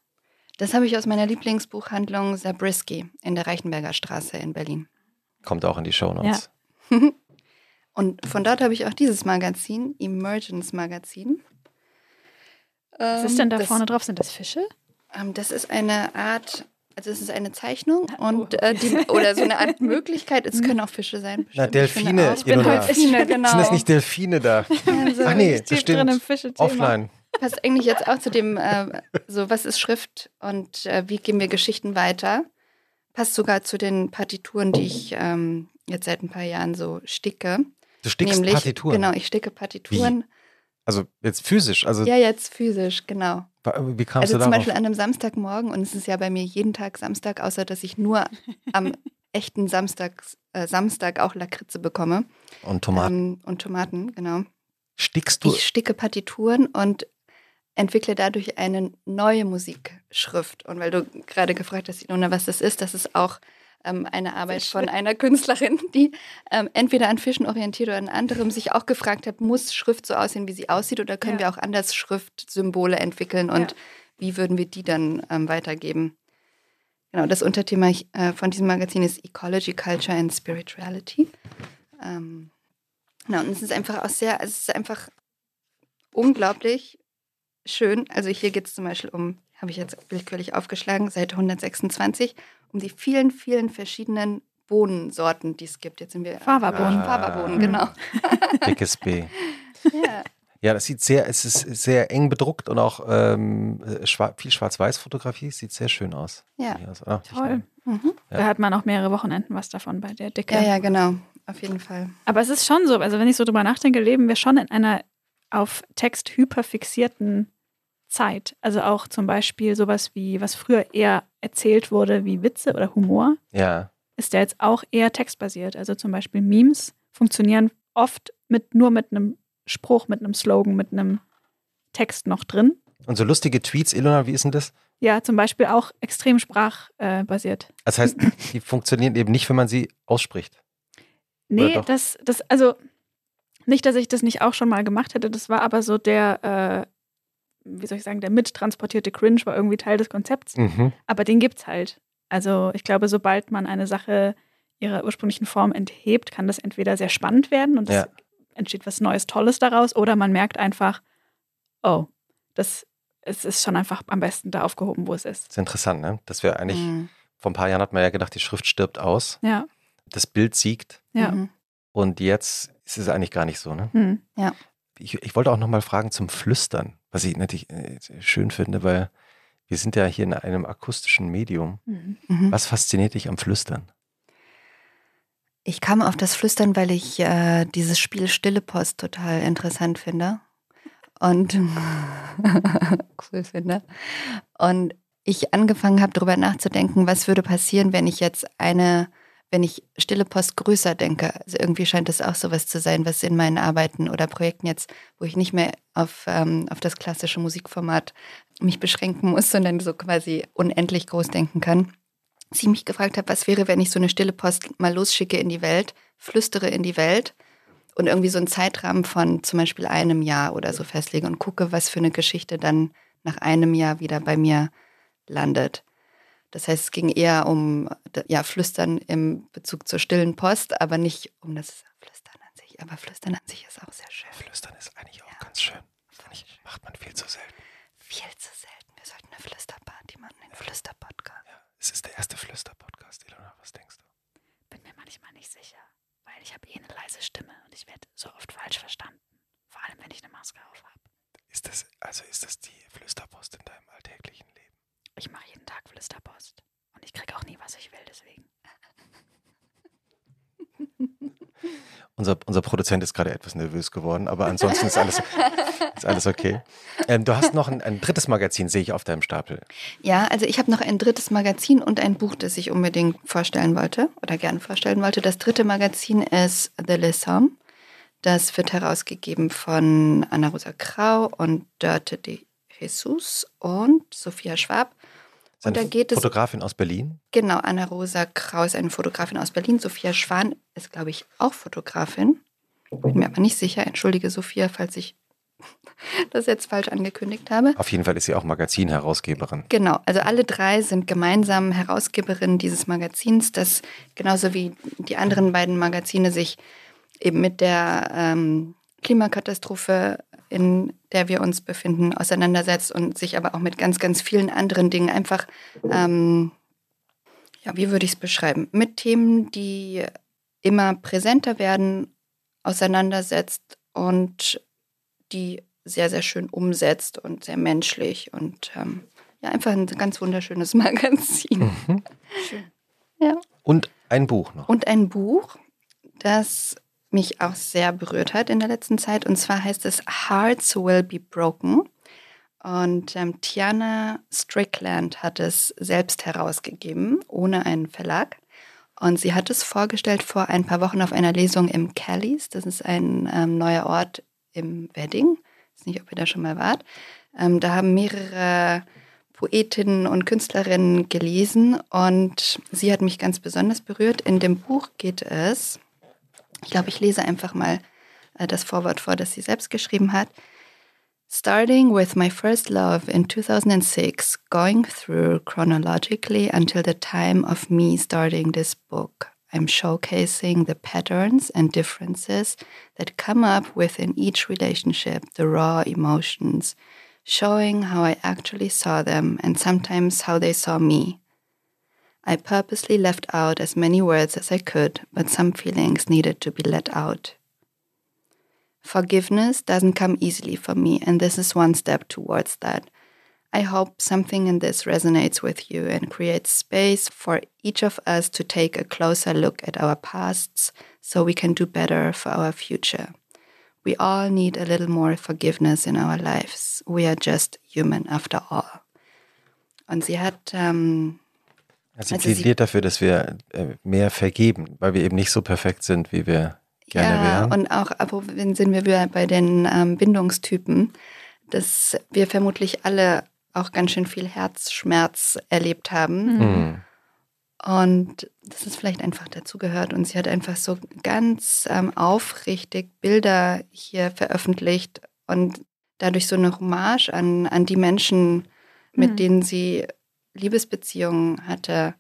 Speaker 3: Das habe ich aus meiner Lieblingsbuchhandlung Zabriskie in der Reichenberger Straße in Berlin.
Speaker 1: Kommt auch in die Shownotes.
Speaker 3: Ja. Und von dort habe ich auch dieses Magazin, Emergence Magazin.
Speaker 2: Was ist denn da
Speaker 3: Ähm, das,
Speaker 2: vorne drauf? Sind das Fische?
Speaker 3: Ähm, das ist eine Art, also es ist eine Zeichnung
Speaker 2: Oh.
Speaker 3: und äh, die, oder so eine Art Möglichkeit. Es können auch Fische sein.
Speaker 1: Na,
Speaker 3: bestimmt. Ich finde
Speaker 1: Delfine,
Speaker 3: auch.
Speaker 1: ihr Ilona.
Speaker 3: Delfine, genau.
Speaker 1: Sind das nicht Delfine da?
Speaker 3: Also,
Speaker 1: Ach nee, das
Speaker 2: tief drin im
Speaker 1: stimmt. Offline.
Speaker 3: passt eigentlich jetzt auch zu dem, äh, so was ist Schrift und äh, wie geben wir Geschichten weiter. Passt sogar zu den Partituren, die ich ähm, jetzt seit ein paar Jahren so sticke.
Speaker 1: Du stickst
Speaker 3: Nämlich,
Speaker 1: Partituren.
Speaker 3: Genau, ich sticke Partituren.
Speaker 1: Also jetzt physisch. Also
Speaker 3: Ja, jetzt physisch, genau.
Speaker 1: Wie kamst
Speaker 3: Also
Speaker 1: du
Speaker 3: zum
Speaker 1: darauf?
Speaker 3: Beispiel an einem Samstagmorgen, und es ist ja bei mir jeden Tag Samstag, außer dass ich nur am echten Samstags, äh, Samstag auch Lakritze bekomme.
Speaker 1: Und Tomaten.
Speaker 3: Ähm, und Tomaten, genau.
Speaker 1: Stickst du?
Speaker 3: Ich sticke Partituren und entwickle dadurch eine neue Musikschrift. Und weil du gerade gefragt hast, Ilona, was das ist, das ist auch ähm, eine Arbeit von einer Künstlerin, die ähm, entweder an Fischen orientiert oder an anderem sich auch gefragt hat, muss Schrift so aussehen, wie sie aussieht, oder können
Speaker 2: Ja.
Speaker 3: wir auch anders Schriftsymbole entwickeln und
Speaker 2: Ja.
Speaker 3: wie würden wir die dann ähm, weitergeben? Genau, das Unterthema äh, von diesem Magazin ist Ecology, Culture and Spirituality. Ähm, genau, und es ist einfach auch sehr, es ist einfach unglaublich schön. Also hier geht es zum Beispiel um, habe ich jetzt willkürlich aufgeschlagen, Seite 126, um die vielen, vielen verschiedenen Bohnensorten, die es gibt. Jetzt sind wir.
Speaker 2: Fava-Bohnen, Ah.
Speaker 3: genau.
Speaker 1: Dickes B.
Speaker 3: Ja.
Speaker 1: Ja, das sieht sehr, es ist sehr eng bedruckt und auch ähm, schwa viel Schwarz-Weiß-Fotografie. Sieht sehr schön aus.
Speaker 3: Ja.
Speaker 1: Oder?
Speaker 2: Toll.
Speaker 3: Mhm.
Speaker 2: Da hat man auch mehrere Wochenenden was davon bei der Dicke.
Speaker 3: ja, ja, genau. Auf jeden Fall.
Speaker 2: Aber es ist schon so, also wenn ich so drüber nachdenke, leben wir schon in einer auf Text hyperfixierten Zeit. Also auch zum Beispiel sowas wie, was früher eher erzählt wurde, wie Witze oder Humor,
Speaker 1: Ja.
Speaker 2: ist ja jetzt auch eher textbasiert. Also zum Beispiel Memes funktionieren oft mit nur mit einem Spruch, mit einem Slogan, mit einem Text noch drin.
Speaker 1: Und so lustige Tweets, Ilona, wie ist denn das?
Speaker 2: Ja, zum Beispiel auch extrem sprachbasiert. Äh.
Speaker 1: Das heißt, die funktionieren eben nicht, wenn man sie ausspricht.
Speaker 2: Nee, das, das, also nicht, dass ich das nicht auch schon mal gemacht hätte, das war aber so der, äh, wie soll ich sagen, der mittransportierte Cringe war irgendwie Teil des Konzepts,
Speaker 1: Mhm.
Speaker 2: aber den gibt's halt. Also ich glaube, sobald man eine Sache ihrer ursprünglichen Form enthebt, kann das entweder sehr spannend werden und es
Speaker 1: Ja.
Speaker 2: entsteht was Neues, Tolles daraus, oder man merkt einfach, oh, das es ist schon einfach am besten da aufgehoben, wo es ist.
Speaker 1: Das ist interessant, ne? Das wäre eigentlich,
Speaker 3: Mhm.
Speaker 1: vor ein paar Jahren hat man ja gedacht, die Schrift stirbt aus,
Speaker 2: Ja,
Speaker 1: das Bild siegt
Speaker 2: ja.
Speaker 3: Mhm.
Speaker 1: und jetzt ist es eigentlich gar nicht so, ne?
Speaker 2: Hm.
Speaker 1: Ich, ich wollte auch nochmal fragen zum Flüstern, was ich natürlich äh, schön finde, weil wir sind ja hier in einem akustischen Medium.
Speaker 2: Mhm.
Speaker 3: Mhm.
Speaker 1: Was fasziniert dich am Flüstern?
Speaker 3: Ich kam auf das Flüstern, weil ich äh, dieses Spiel Stille Post total interessant finde. Und cool finde. Und ich angefangen habe, darüber nachzudenken, was würde passieren, wenn ich jetzt eine, wenn ich Stille Post größer denke. Also irgendwie scheint das auch sowas zu sein, was in meinen Arbeiten oder Projekten jetzt, wo ich nicht mehr auf, ähm, auf das klassische Musikformat mich beschränken muss, sondern so quasi unendlich groß denken kann dass ich mich gefragt habe, was wäre, wenn ich so eine stille Post mal losschicke in die Welt, flüstere in die Welt und irgendwie so einen Zeitrahmen von zum Beispiel einem Jahr oder so festlege und gucke, was für eine Geschichte dann nach einem Jahr wieder bei mir landet. Das heißt, es ging eher um ja, Flüstern im Bezug zur stillen Post, aber nicht um das Flüstern an sich. Aber Flüstern an sich ist auch sehr schön.
Speaker 1: Flüstern ist eigentlich auch ganz schön. Ich, macht man viel zu selten.
Speaker 3: Viel zu selten. Wir sollten eine Flüsterparty machen, einen Flüsterpodcast.
Speaker 1: Es ist der erste Flüster-Podcast, Ilona. Was denkst du?
Speaker 2: Bin mir manchmal nicht sicher, weil ich habe eh eine leise Stimme und ich werde so oft falsch verstanden. Vor allem, wenn ich eine Maske auf habe.
Speaker 1: Ist das, also ist das die Flüsterpost in deinem alltäglichen Leben?
Speaker 2: Ich mache jeden Tag Flüsterpost und ich kriege auch nie, was ich will, deswegen.
Speaker 1: Unser, unser Produzent ist gerade etwas nervös geworden, aber ansonsten ist alles, ist alles okay. Ähm, du hast noch ein, ein drittes Magazin, sehe ich auf deinem Stapel.
Speaker 3: Ja, also ich habe noch ein drittes Magazin und ein Buch, das ich unbedingt vorstellen wollte oder gerne vorstellen wollte. Das dritte Magazin ist The Lesson. Das wird herausgegeben von Anna-Rosa Krau und Dörte de Jesus und Sophia Schwab.
Speaker 1: Eine
Speaker 3: Und da geht es-
Speaker 1: Fotografin aus Berlin.
Speaker 3: Genau, Anna-Rosa Krau ist eine Fotografin aus Berlin. Sophia Schwan ist, glaube ich, auch Fotografin. Bin mir aber nicht sicher. Entschuldige, Sophia, falls ich das jetzt falsch angekündigt habe.
Speaker 1: Auf jeden Fall ist sie auch Magazinherausgeberin.
Speaker 3: Genau, also alle drei sind gemeinsam Herausgeberinnen dieses Magazins, das genauso wie die anderen beiden Magazine sich eben mit der ähm, Klimakatastrophe, in der wir uns befinden, auseinandersetzt und sich aber auch mit ganz, ganz vielen anderen Dingen einfach, ähm, ja, wie würde ich es beschreiben, mit Themen, die immer präsenter werden, auseinandersetzt und die sehr, sehr schön umsetzt und sehr menschlich und ähm, ja, einfach ein ganz wunderschönes Magazin. Mhm.
Speaker 1: Schön. Ja. Und ein Buch noch.
Speaker 3: Und ein Buch, das mich auch sehr berührt hat in der letzten Zeit. Und zwar heißt es Hearts Will Be Broken. Und ähm, Tiana Strickland hat es selbst herausgegeben, ohne einen Verlag. Und sie hat es vorgestellt vor ein paar Wochen auf einer Lesung im Kellys. Das ist ein ähm, neuer Ort im Wedding. Ich weiß nicht, ob ihr da schon mal wart. Ähm, da haben mehrere Poetinnen und Künstlerinnen gelesen und sie hat mich ganz besonders berührt. In dem Buch geht es, ich glaube, ich lese einfach mal äh, das Vorwort vor, das sie selbst geschrieben hat. Starting with my first love in 2006, going through chronologically until the time of me starting this book, I'm showcasing the patterns and differences that come up within each relationship, the raw emotions, showing how I actually saw them and sometimes how they saw me. I purposely left out as many words as I could, but some feelings needed to be let out. Forgiveness doesn't come easily for me, and this is one step towards that. I hope something in this resonates with you and creates space for each of us to take a closer look at our pasts so we can do better for our future. We all need a little more forgiveness in our lives. We are just human after all. Und sie hat.
Speaker 1: Sie also plädiert dafür, dass wir äh, mehr vergeben, weil wir eben nicht so perfekt sind, wie wir gerne ja, wären.
Speaker 3: Und auch, aber sind wir wieder bei den ähm, Bindungstypen, dass wir vermutlich alle auch ganz schön viel Herzschmerz erlebt haben. Mhm. Und das ist vielleicht einfach dazugehört. Und sie hat einfach so ganz ähm, aufrichtig Bilder hier veröffentlicht und dadurch so eine Hommage an, an die Menschen, mit mhm. denen sie Liebesbeziehungen hatte,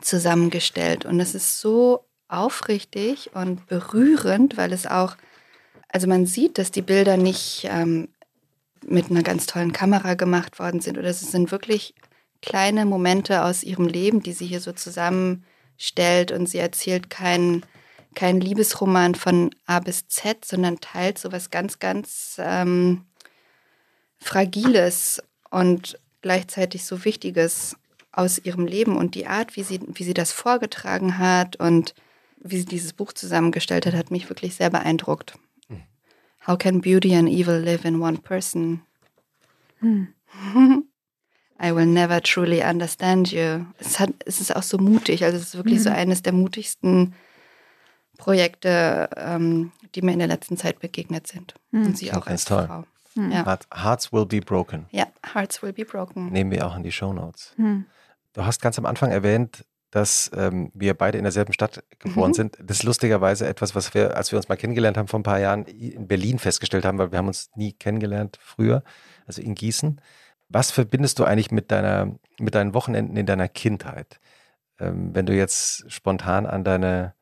Speaker 3: zusammengestellt. Und es ist so aufrichtig und berührend, weil es auch, also man sieht, dass die Bilder nicht ähm, mit einer ganz tollen Kamera gemacht worden sind oder es sind wirklich kleine Momente aus ihrem Leben, die sie hier so zusammenstellt und sie erzählt keinen kein Liebesroman von A bis Z, sondern teilt so was ganz, ganz ähm, Fragiles und gleichzeitig so Wichtiges aus ihrem Leben und die Art, wie sie, wie sie das vorgetragen hat und wie sie dieses Buch zusammengestellt hat, hat mich wirklich sehr beeindruckt. Hm. How can beauty and evil live in one person? Hm. I will never truly understand you. Es, hat, es ist auch so mutig. Also es ist wirklich mhm. so eines der mutigsten Projekte, ähm, die mir in der letzten Zeit begegnet sind. Mhm. Und sie auch als toll. Frau.
Speaker 1: Mhm. Ja. Hearts will be broken.
Speaker 3: Ja, Hearts will be broken.
Speaker 1: Nehmen wir auch in die Show Notes. Mhm. Du hast ganz am Anfang erwähnt, dass ähm, wir beide in derselben Stadt geboren mhm. sind. Das ist lustigerweise etwas, was wir, als wir uns mal kennengelernt haben vor ein paar Jahren, in Berlin festgestellt haben, weil wir haben uns nie kennengelernt früher, also in Gießen. Was verbindest du eigentlich mit deiner, mit deinen Wochenenden in deiner Kindheit? Ähm, wenn du jetzt spontan an deine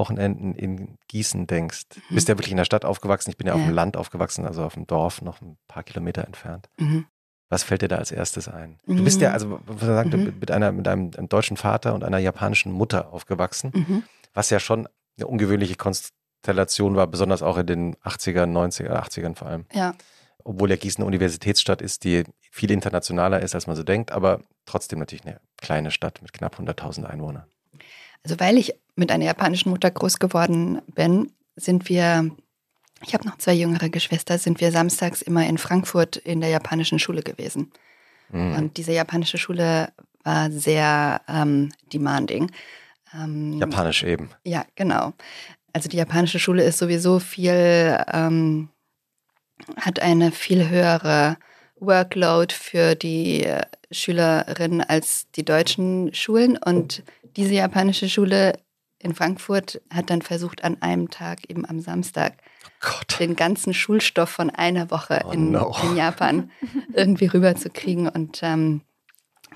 Speaker 1: Wochenenden in Gießen denkst. Du mhm. bist ja wirklich in der Stadt aufgewachsen. Ich bin ja, ja, auf dem Land aufgewachsen, also auf dem Dorf, noch ein paar Kilometer entfernt. Mhm. Was fällt dir da als erstes ein? Mhm. Du bist ja, also was er sagt, mhm. mit, einer, mit einem, einem, deutschen Vater und einer japanischen Mutter aufgewachsen, mhm. was ja schon eine ungewöhnliche Konstellation war, besonders auch in den 80ern, 90er, 80ern vor allem.
Speaker 3: Ja
Speaker 1: obwohl ja Gießen eine Universitätsstadt ist, die viel internationaler ist, als man so denkt, aber trotzdem natürlich eine kleine Stadt mit knapp 100.000 Einwohnern.
Speaker 3: Also weil ich mit einer japanischen Mutter groß geworden bin, sind wir, ich habe noch zwei jüngere Geschwister, sind wir samstags immer in Frankfurt in der japanischen Schule gewesen. Mhm. Und diese japanische Schule war sehr ähm, demanding.
Speaker 1: Ähm, Japanisch eben.
Speaker 3: Ja, genau. Also die japanische Schule ist sowieso viel ähm, hat eine viel höhere Workload für die Schülerinnen als die deutschen Schulen. Und diese japanische Schule in Frankfurt hat dann versucht, an einem Tag, eben am Samstag, oh den ganzen Schulstoff von einer Woche oh in, no. in, Japan irgendwie rüberzukriegen. Und ähm,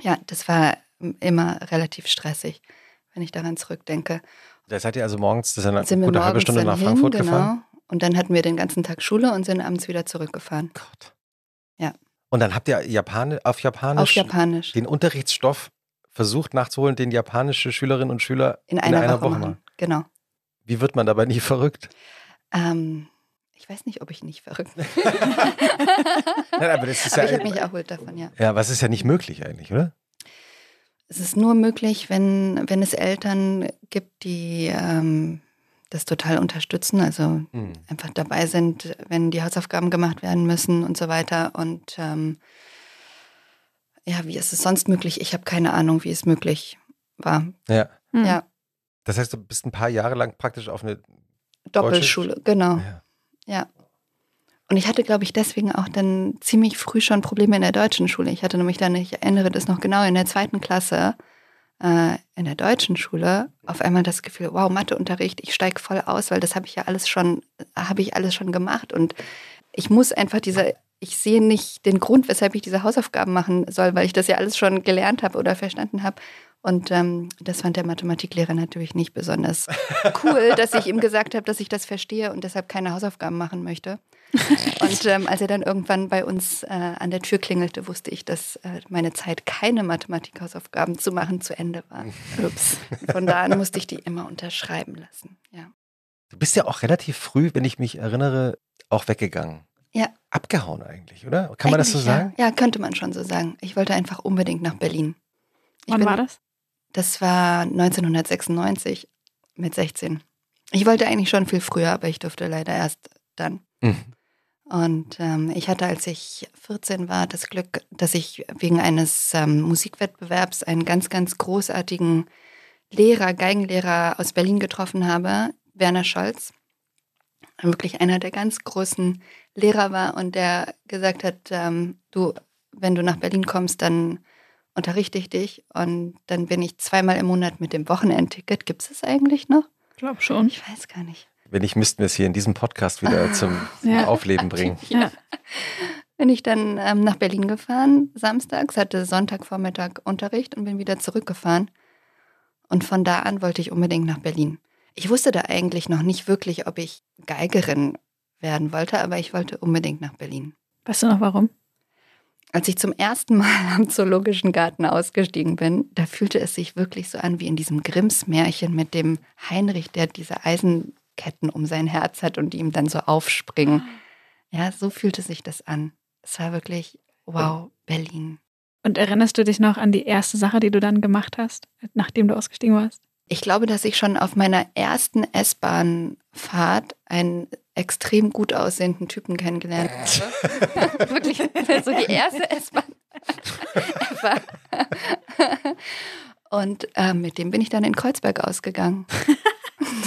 Speaker 3: ja, das war immer relativ stressig, wenn ich daran zurückdenke.
Speaker 1: Da seid ihr also morgens, das ist eine gute halbe Stunde nach
Speaker 3: hin,
Speaker 1: Frankfurt
Speaker 3: genau.
Speaker 1: gefahren.
Speaker 3: Und dann hatten wir den ganzen Tag Schule und sind abends wieder zurückgefahren.
Speaker 1: Gott.
Speaker 3: Ja.
Speaker 1: Und dann habt ihr Japani auf Japanisch,
Speaker 3: Auf Japanisch.
Speaker 1: den Unterrichtsstoff versucht nachzuholen, den japanische Schülerinnen und Schüler
Speaker 3: In einer, Woche,
Speaker 1: Woche
Speaker 3: machen. Genau.
Speaker 1: Wie wird man dabei nie verrückt?
Speaker 3: Ähm, ich weiß nicht, ob ich nicht verrückt bin.
Speaker 1: Nein, aber das ist
Speaker 3: Aber
Speaker 1: ja,
Speaker 3: ich habe mich erholt davon, ja.
Speaker 1: ja, was ist ja nicht möglich eigentlich, oder?
Speaker 3: Es ist nur möglich, wenn, wenn es Eltern gibt, die ähm, das total unterstützen, also
Speaker 1: Hm.
Speaker 3: einfach dabei sind, wenn die Hausaufgaben gemacht werden müssen und so weiter. Und ähm, ja, wie ist es sonst möglich? Ich habe keine Ahnung, wie es möglich war.
Speaker 1: Ja.
Speaker 2: Hm.
Speaker 3: Ja,
Speaker 1: Das heißt, du bist ein paar Jahre lang praktisch auf eine.
Speaker 3: Doppelschule, genau.
Speaker 1: Ja.
Speaker 3: Ja. Und ich hatte, glaube ich, deswegen auch dann ziemlich früh schon Probleme in der deutschen Schule. Ich hatte nämlich dann, ich erinnere das noch genau, in der zweiten Klasse äh, in der deutschen Schule auf einmal das Gefühl, wow, Matheunterricht, ich steige voll aus, weil das habe ich ja alles schon, habe ich alles schon gemacht. Und ich muss einfach diese, ich sehe nicht den Grund, weshalb ich diese Hausaufgaben machen soll, weil ich das ja alles schon gelernt habe oder verstanden habe. Und ähm, das fand der Mathematiklehrer natürlich nicht besonders cool, dass ich ihm gesagt habe, dass ich das verstehe und deshalb keine Hausaufgaben machen möchte. Und ähm, als er dann irgendwann bei uns äh, an der Tür klingelte, wusste ich, dass äh, meine Zeit, keine Mathematik-Hausaufgaben zu machen, zu Ende war.
Speaker 2: Ups.
Speaker 3: Von da an musste ich die immer unterschreiben lassen. Ja.
Speaker 1: Du bist ja auch relativ früh, wenn ich mich erinnere, auch weggegangen.
Speaker 3: Ja.
Speaker 1: Abgehauen eigentlich, oder? Kann man das so
Speaker 3: Eigentlich,
Speaker 1: sagen?
Speaker 3: Ja. ja, könnte man schon so sagen. Ich wollte einfach unbedingt nach Berlin. Ich
Speaker 2: Wann
Speaker 3: bin-
Speaker 2: war das?
Speaker 3: Das war 1996 mit 16. Ich wollte eigentlich schon viel früher, aber ich durfte leider erst dann.
Speaker 1: Mhm.
Speaker 3: Und ähm, ich hatte, als ich 14 war, das Glück, dass ich wegen eines ähm, Musikwettbewerbs einen ganz, ganz großartigen Lehrer, Geigenlehrer aus Berlin getroffen habe, Werner Scholz. Wirklich einer der ganz großen Lehrer war und der gesagt hat, ähm, du, wenn du nach Berlin kommst, dann unterrichte ich dich. Und dann bin ich zweimal im Monat mit dem Wochenendticket. Gibt es das eigentlich noch?
Speaker 2: Glaub schon.
Speaker 3: Ich weiß gar nicht.
Speaker 1: Wenn nicht, müssten wir es hier in diesem Podcast wieder zum
Speaker 2: Ja.
Speaker 1: Aufleben bringen.
Speaker 2: Ja.
Speaker 3: Bin ich dann ähm, nach Berlin gefahren, samstags, hatte Sonntagvormittag Unterricht und bin wieder zurückgefahren. Und von da an wollte ich unbedingt nach Berlin. Ich wusste da eigentlich noch nicht wirklich, ob ich Geigerin werden wollte, aber ich wollte unbedingt nach Berlin.
Speaker 2: Weißt du noch warum?
Speaker 3: Als ich zum ersten Mal am Zoologischen Garten ausgestiegen bin, da fühlte es sich wirklich so an wie in diesem Grimms Märchen mit dem Heinrich, der diese Eisenketten um sein Herz hat und die ihm dann so aufspringen. Ja, so fühlte sich das an. Es war wirklich, wow, Berlin.
Speaker 2: Und erinnerst du dich noch an die erste Sache, die du dann gemacht hast, nachdem du ausgestiegen warst?
Speaker 3: Ich glaube, dass ich schon auf meiner ersten S-Bahn-Fahrt einen extrem gut aussehenden Typen kennengelernt habe. Wirklich, so die erste S-Bahn. Und äh, mit dem bin ich dann in Kreuzberg ausgegangen.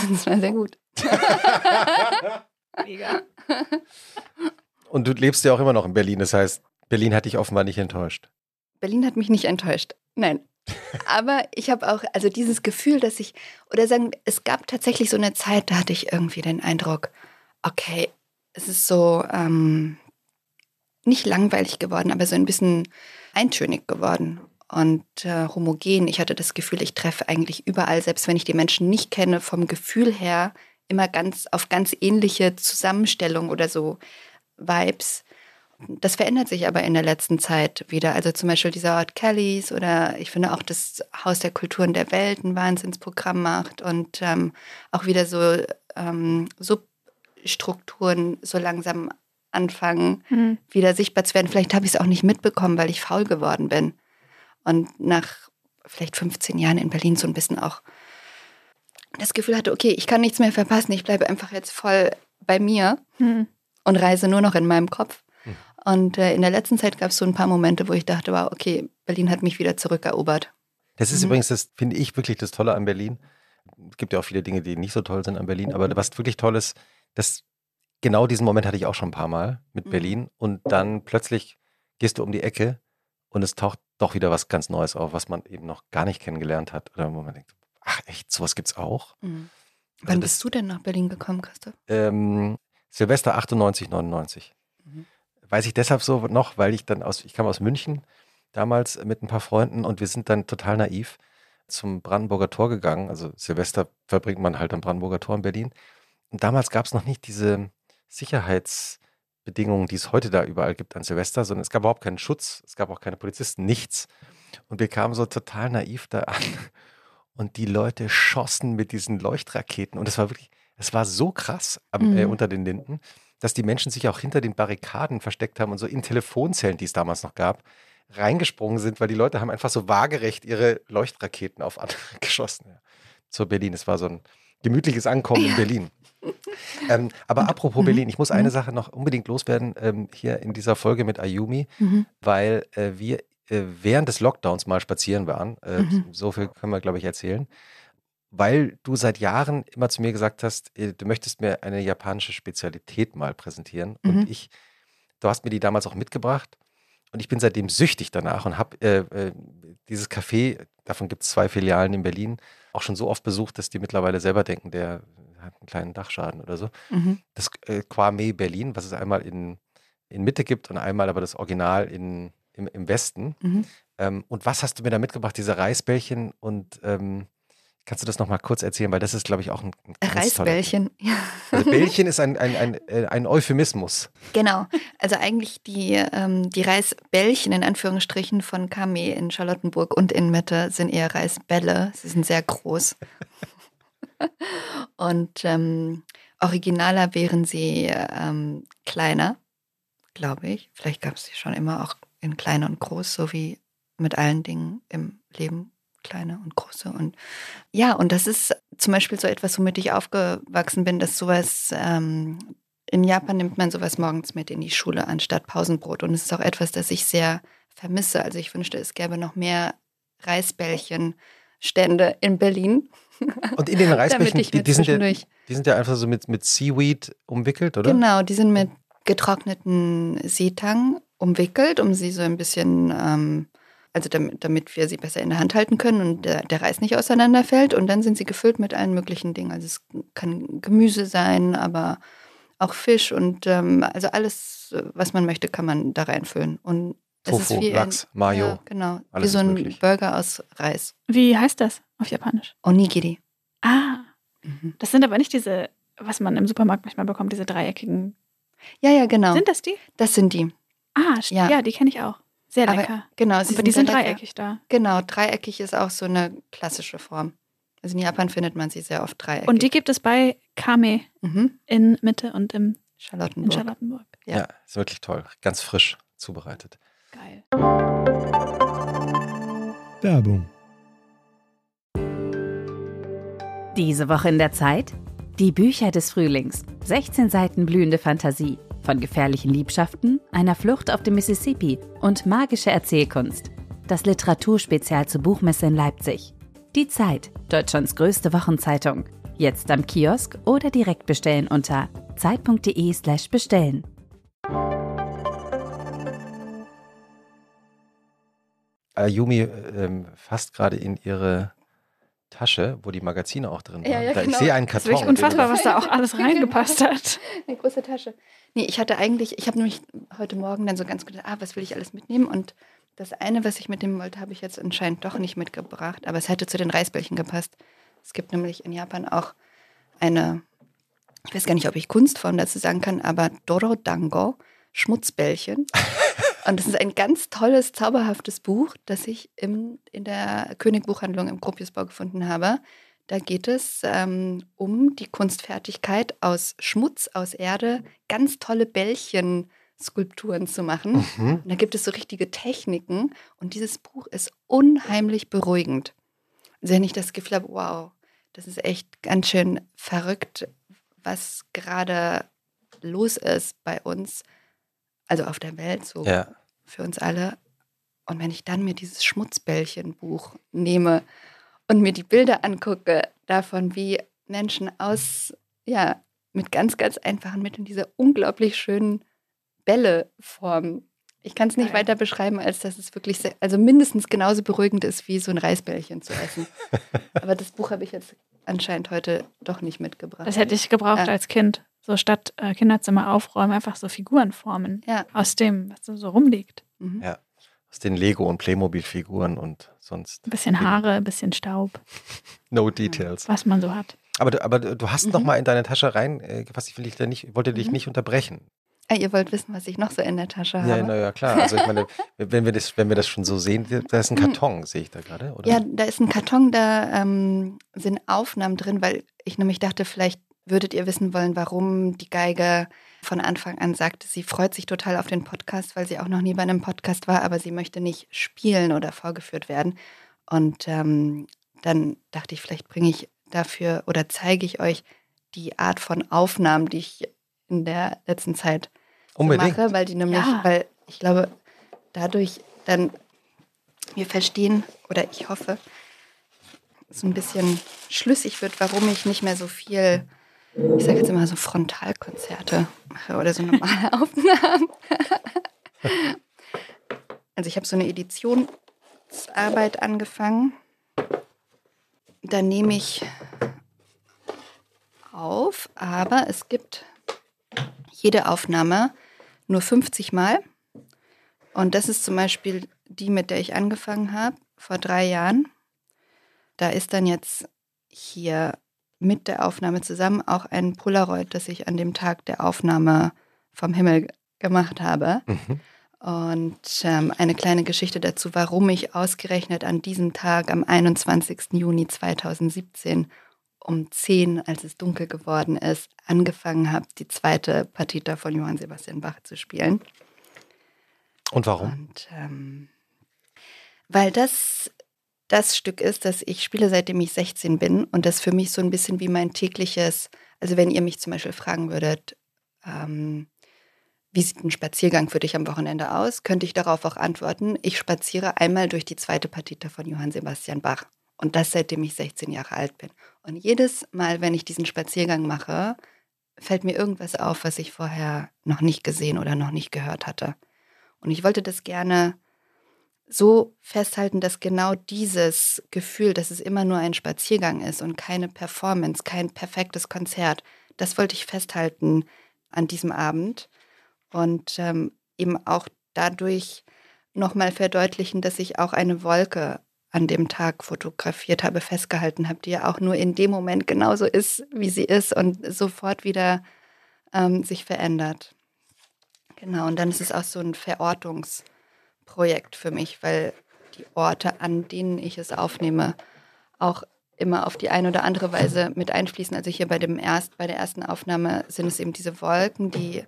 Speaker 3: Das war sehr gut.
Speaker 2: Mega.
Speaker 1: Und du lebst ja auch immer noch in Berlin. Das heißt, Berlin hat dich offenbar nicht enttäuscht.
Speaker 3: Berlin hat mich nicht enttäuscht. Nein. Aber ich habe auch, also dieses Gefühl, dass ich, oder sagen, es gab tatsächlich so eine Zeit, da hatte ich irgendwie den Eindruck, okay, es ist so ähm, nicht langweilig geworden, aber so ein bisschen eintönig geworden und äh, homogen. Ich hatte das Gefühl, ich treffe eigentlich überall, selbst wenn ich die Menschen nicht kenne, vom Gefühl her immer ganz auf ganz ähnliche Zusammenstellung oder so Vibes. Das verändert sich aber in der letzten Zeit wieder. Also zum Beispiel dieser Ort Kellys oder ich finde auch das Haus der Kulturen der Welt ein Wahnsinnsprogramm macht und ähm, auch wieder so ähm, Substrukturen so langsam anfangen,
Speaker 2: Hm.
Speaker 3: wieder sichtbar zu werden. Vielleicht habe ich es auch nicht mitbekommen, weil ich faul geworden bin. Und nach vielleicht 15 Jahren in Berlin so ein bisschen auch das Gefühl hatte, okay, ich kann nichts mehr verpassen, ich bleibe einfach jetzt voll bei mir
Speaker 2: Hm.
Speaker 3: und reise nur noch in meinem Kopf. Und äh, in der letzten Zeit gab es so ein paar Momente, wo ich dachte, wow, okay, Berlin hat mich wieder zurückerobert.
Speaker 1: Das ist
Speaker 3: Mhm.
Speaker 1: übrigens, das finde ich wirklich das Tolle an Berlin. Es gibt ja auch viele Dinge, die nicht so toll sind an Berlin, aber was wirklich toll ist, dass genau diesen Moment hatte ich auch schon ein paar Mal mit
Speaker 3: Mhm.
Speaker 1: Berlin und dann plötzlich gehst du um die Ecke und es taucht doch wieder was ganz Neues auf, was man eben noch gar nicht kennengelernt hat. Oder wo man denkt, ach echt, sowas gibt's auch.
Speaker 3: Mhm.
Speaker 1: Also
Speaker 3: Wann
Speaker 1: das-
Speaker 3: bist du denn nach Berlin gekommen, Christoph?
Speaker 1: Ähm, Silvester 98, 99.
Speaker 3: Mhm.
Speaker 1: Weiß ich deshalb so noch, weil ich dann aus, ich kam aus München damals mit ein paar Freunden und wir sind dann total naiv zum Brandenburger Tor gegangen. Also Silvester verbringt man halt am Brandenburger Tor in Berlin. Und damals gab es noch nicht diese Sicherheitsbedingungen, die es heute da überall gibt an Silvester, sondern es gab überhaupt keinen Schutz, es gab auch keine Polizisten, nichts. Und wir kamen so total naiv da an. Und die Leute schossen mit diesen Leuchtraketen. Und es war wirklich, es war so krass am, äh,
Speaker 3: Mhm.
Speaker 1: unter den Linden, dass die Menschen sich auch hinter den Barrikaden versteckt haben und so in Telefonzellen, die es damals noch gab, reingesprungen sind, weil die Leute haben einfach so waagerecht ihre Leuchtraketen auf andere geschossen. Ja. Zur Berlin. Es war so ein gemütliches Ankommen in Berlin. Ähm, aber apropos
Speaker 3: mhm,
Speaker 1: Berlin, ich muss eine
Speaker 3: mhm.
Speaker 1: Sache noch unbedingt loswerden ähm, hier in dieser Folge mit Ayumi,
Speaker 3: Mhm.
Speaker 1: weil äh, wir äh, während des Lockdowns mal spazieren waren. Äh,
Speaker 3: Mhm.
Speaker 1: So viel können wir, glaube ich, erzählen. Weil du seit Jahren immer zu mir gesagt hast, äh, du möchtest mir eine japanische Spezialität mal präsentieren.
Speaker 3: Mhm.
Speaker 1: Und ich, du hast mir die damals auch mitgebracht. Und ich bin seitdem süchtig danach und habe äh, äh, dieses Café, davon gibt es zwei Filialen in Berlin, auch schon so oft besucht, dass die mittlerweile selber denken, der hat einen kleinen Dachschaden oder so.
Speaker 3: Mhm.
Speaker 1: Das äh, Kwame Berlin, was es einmal in, in Mitte gibt und einmal aber das Original in, im, im Westen.
Speaker 3: Mhm.
Speaker 1: Ähm, und was hast du mir da mitgebracht? Diese Reisbällchen und ähm, kannst du das nochmal kurz erzählen? Weil das ist, glaube ich, auch ein, ein
Speaker 3: Reisbällchen. Ja.
Speaker 1: Also Bällchen ist ein, ein, ein, äh, ein Euphemismus.
Speaker 3: Genau. Also eigentlich die, ähm, die Reisbällchen in Anführungsstrichen von Kame in Charlottenburg und in Mitte sind eher Reisbälle. Sie sind sehr groß. und ähm, originaler wären sie ähm, kleiner, glaube ich. Vielleicht gab es sie schon immer auch in klein und groß, so wie mit allen Dingen im Leben kleine und große. Und ja, und das ist zum Beispiel so etwas, womit ich aufgewachsen bin, dass sowas ähm, in Japan nimmt man sowas morgens mit in die Schule anstatt Pausenbrot. Und es ist auch etwas, das ich sehr vermisse. Also ich wünschte, es gäbe noch mehr Reisbällchenstände in Berlin.
Speaker 1: Und in den Reisbällchen, die, die, sind ja, die sind ja einfach so mit, mit Seaweed umwickelt, oder?
Speaker 3: Genau, die sind mit getrockneten Seetang umwickelt, um sie so ein bisschen, ähm, also damit, damit wir sie besser in der Hand halten können und der, der Reis nicht auseinanderfällt. Und dann sind sie gefüllt mit allen möglichen Dingen. Also es kann Gemüse sein, aber auch Fisch und ähm, also alles, was man möchte, kann man da reinfüllen. Und es
Speaker 1: Tofu,
Speaker 3: ist wie
Speaker 1: Lachs,
Speaker 3: ein,
Speaker 1: Mayo.
Speaker 3: Ja, genau,
Speaker 1: alles
Speaker 3: wie so ein
Speaker 1: möglich.
Speaker 3: Burger aus Reis.
Speaker 2: Wie heißt das auf Japanisch?
Speaker 3: Onigiri.
Speaker 2: Ah,
Speaker 3: Mhm.
Speaker 2: das sind aber nicht diese, was man im Supermarkt manchmal bekommt, diese dreieckigen.
Speaker 3: Ja, ja, genau.
Speaker 2: Sind das die?
Speaker 3: Das sind die.
Speaker 2: Ah, Ja.
Speaker 3: ja
Speaker 2: die kenne ich auch. Sehr
Speaker 3: Aber
Speaker 2: lecker.
Speaker 3: Genau, sie
Speaker 2: aber die sind
Speaker 3: lecker.
Speaker 2: dreieckig da.
Speaker 3: Genau, dreieckig ist auch so eine klassische Form. Also in Japan findet man sie sehr oft dreieckig.
Speaker 2: Und die gibt es bei Kame
Speaker 3: mhm.
Speaker 2: in Mitte und im, in
Speaker 3: Charlottenburg.
Speaker 2: Charlottenburg.
Speaker 3: Ja.
Speaker 1: Ja, ist wirklich toll. Ganz frisch zubereitet.
Speaker 2: Geil.
Speaker 4: Werbung.
Speaker 5: Diese Woche in der Zeit? Die Bücher des Frühlings. 16 Seiten blühende Fantasie. Von gefährlichen Liebschaften, einer Flucht auf dem Mississippi und magische Erzählkunst. Das Literaturspezial zur Buchmesse in Leipzig. Die Zeit, Deutschlands größte Wochenzeitung. Jetzt am Kiosk oder direkt bestellen unter zeit.de/slash bestellen.
Speaker 1: Ayumi ähm, fasst gerade in ihre Tasche, wo die Magazine auch drin waren.
Speaker 3: Ja, ja,
Speaker 1: da, Ich
Speaker 3: genau.
Speaker 1: sehe einen
Speaker 2: Das ist
Speaker 1: Karton.
Speaker 2: wirklich unfassbar, was da auch alles
Speaker 3: Genau.
Speaker 2: reingepasst hat.
Speaker 3: Eine große Tasche. Nee, ich hatte eigentlich, ich habe nämlich heute Morgen dann so ganz gedacht, ah, was will ich alles mitnehmen? Und das eine, was ich mitnehmen wollte, habe ich jetzt anscheinend doch nicht mitgebracht. Aber es hätte zu den Reisbällchen gepasst. Es gibt nämlich in Japan auch eine, ich weiß gar nicht, ob ich Kunstform dazu sagen kann, aber Dorodango, Schmutzbällchen. Und das ist ein ganz tolles, zauberhaftes Buch, das ich im, in der König-Buchhandlung im Gropiusbau gefunden habe. Da geht es ähm, um die Kunstfertigkeit aus Schmutz, aus Erde, ganz tolle Bällchen-Skulpturen zu machen.
Speaker 1: Mhm.
Speaker 3: Und da gibt es so richtige Techniken. Und dieses Buch ist unheimlich beruhigend. Also wenn ich das Gefühl habe, wow, das ist echt ganz schön verrückt, was gerade los ist bei uns, also auf der Welt, so
Speaker 1: Ja.
Speaker 3: für uns alle. Und wenn ich dann mir dieses Schmutzbällchenbuch nehme und mir die Bilder angucke davon, wie Menschen aus, ja, mit ganz, ganz einfachen Mitteln diese unglaublich schönen Bälle formen. Ich kann es nicht weiter beschreiben, als dass es wirklich, sehr, also mindestens genauso beruhigend ist, wie so ein Reisbällchen zu essen. Aber das Buch habe ich jetzt anscheinend heute doch nicht mitgebracht.
Speaker 2: Das hätte ich gebraucht
Speaker 3: Ja.
Speaker 2: als Kind. So statt äh, Kinderzimmer aufräumen, einfach so Figuren formen.
Speaker 3: Ja.
Speaker 2: Aus dem, was so, so rumliegt.
Speaker 3: Mhm.
Speaker 1: Ja. aus den Lego- und Playmobil-Figuren und sonst.
Speaker 2: Ein bisschen Haare, ein bisschen Staub,
Speaker 1: No details.
Speaker 2: was man so hat.
Speaker 1: Aber du, aber du hast
Speaker 3: Mhm.
Speaker 1: noch mal in deine Tasche rein, äh, was ich will dich da nicht, wollte dich
Speaker 3: Mhm.
Speaker 1: nicht unterbrechen.
Speaker 3: Ah, ihr wollt wissen, was ich noch so in der Tasche habe?
Speaker 1: Ja, naja, klar. Also ich meine, wenn wir das, wenn wir das schon so sehen, da ist ein Karton, sehe ich da gerade, oder?
Speaker 3: Ja, da ist ein Karton, da ähm, sind Aufnahmen drin, weil ich nämlich dachte, vielleicht würdet ihr wissen wollen, warum die Geige von Anfang an sagte, sie freut sich total auf den Podcast, weil sie auch noch nie bei einem Podcast war, aber sie möchte nicht spielen oder vorgeführt werden. Und ähm, dann dachte ich, vielleicht bringe ich dafür oder zeige ich euch die Art von Aufnahmen, die ich in der letzten Zeit so mache, weil die nämlich,
Speaker 2: Ja.
Speaker 3: weil ich glaube, dadurch dann wir verstehen oder ich hoffe, so ein bisschen schlüssig wird, warum ich nicht mehr so viel, ich sage jetzt immer so Frontalkonzerte mache oder so normale Aufnahmen. Also ich habe so eine Editionsarbeit angefangen. Da nehme ich auf, aber es gibt jede Aufnahme nur 50 Mal. Und das ist zum Beispiel die, mit der ich angefangen habe, vor drei Jahren. Da ist dann jetzt hier mit der Aufnahme zusammen auch ein Polaroid, das ich an dem Tag der Aufnahme vom Himmel gemacht habe.
Speaker 1: Mhm.
Speaker 3: Und ähm, eine kleine Geschichte dazu, warum ich ausgerechnet an diesem Tag, am 21. Juni 2017, um 10, als es dunkel geworden ist, angefangen habe, die zweite Partita von Johann Sebastian Bach zu spielen.
Speaker 1: Und warum?
Speaker 3: Und ähm, weil das das Stück ist, das ich spiele, seitdem ich 16 bin und das für mich so ein bisschen wie mein tägliches, also wenn ihr mich zum Beispiel fragen würdet, ähm, wie sieht ein Spaziergang für dich am Wochenende aus, könnte ich darauf auch antworten, ich spaziere einmal durch die zweite Partita von Johann Sebastian Bach. Und das seitdem ich 16 Jahre alt bin. Und jedes Mal, wenn ich diesen Spaziergang mache, fällt mir irgendwas auf, was ich vorher noch nicht gesehen oder noch nicht gehört hatte. Und ich wollte das gerne so festhalten, dass genau dieses Gefühl, dass es immer nur ein Spaziergang ist und keine Performance, kein perfektes Konzert, das wollte ich festhalten an diesem Abend und ähm, eben auch dadurch nochmal verdeutlichen, dass ich auch eine Wolke an dem Tag fotografiert habe, festgehalten habe, die ja auch nur in dem Moment genauso ist, wie sie ist und sofort wieder ähm, sich verändert. Genau, und dann ist es auch so ein Verortungsprojekt für mich, weil die Orte, an denen ich es aufnehme, auch immer auf die eine oder andere Weise mit einfließen. Also hier bei, dem erst, bei der ersten Aufnahme sind es eben diese Wolken, die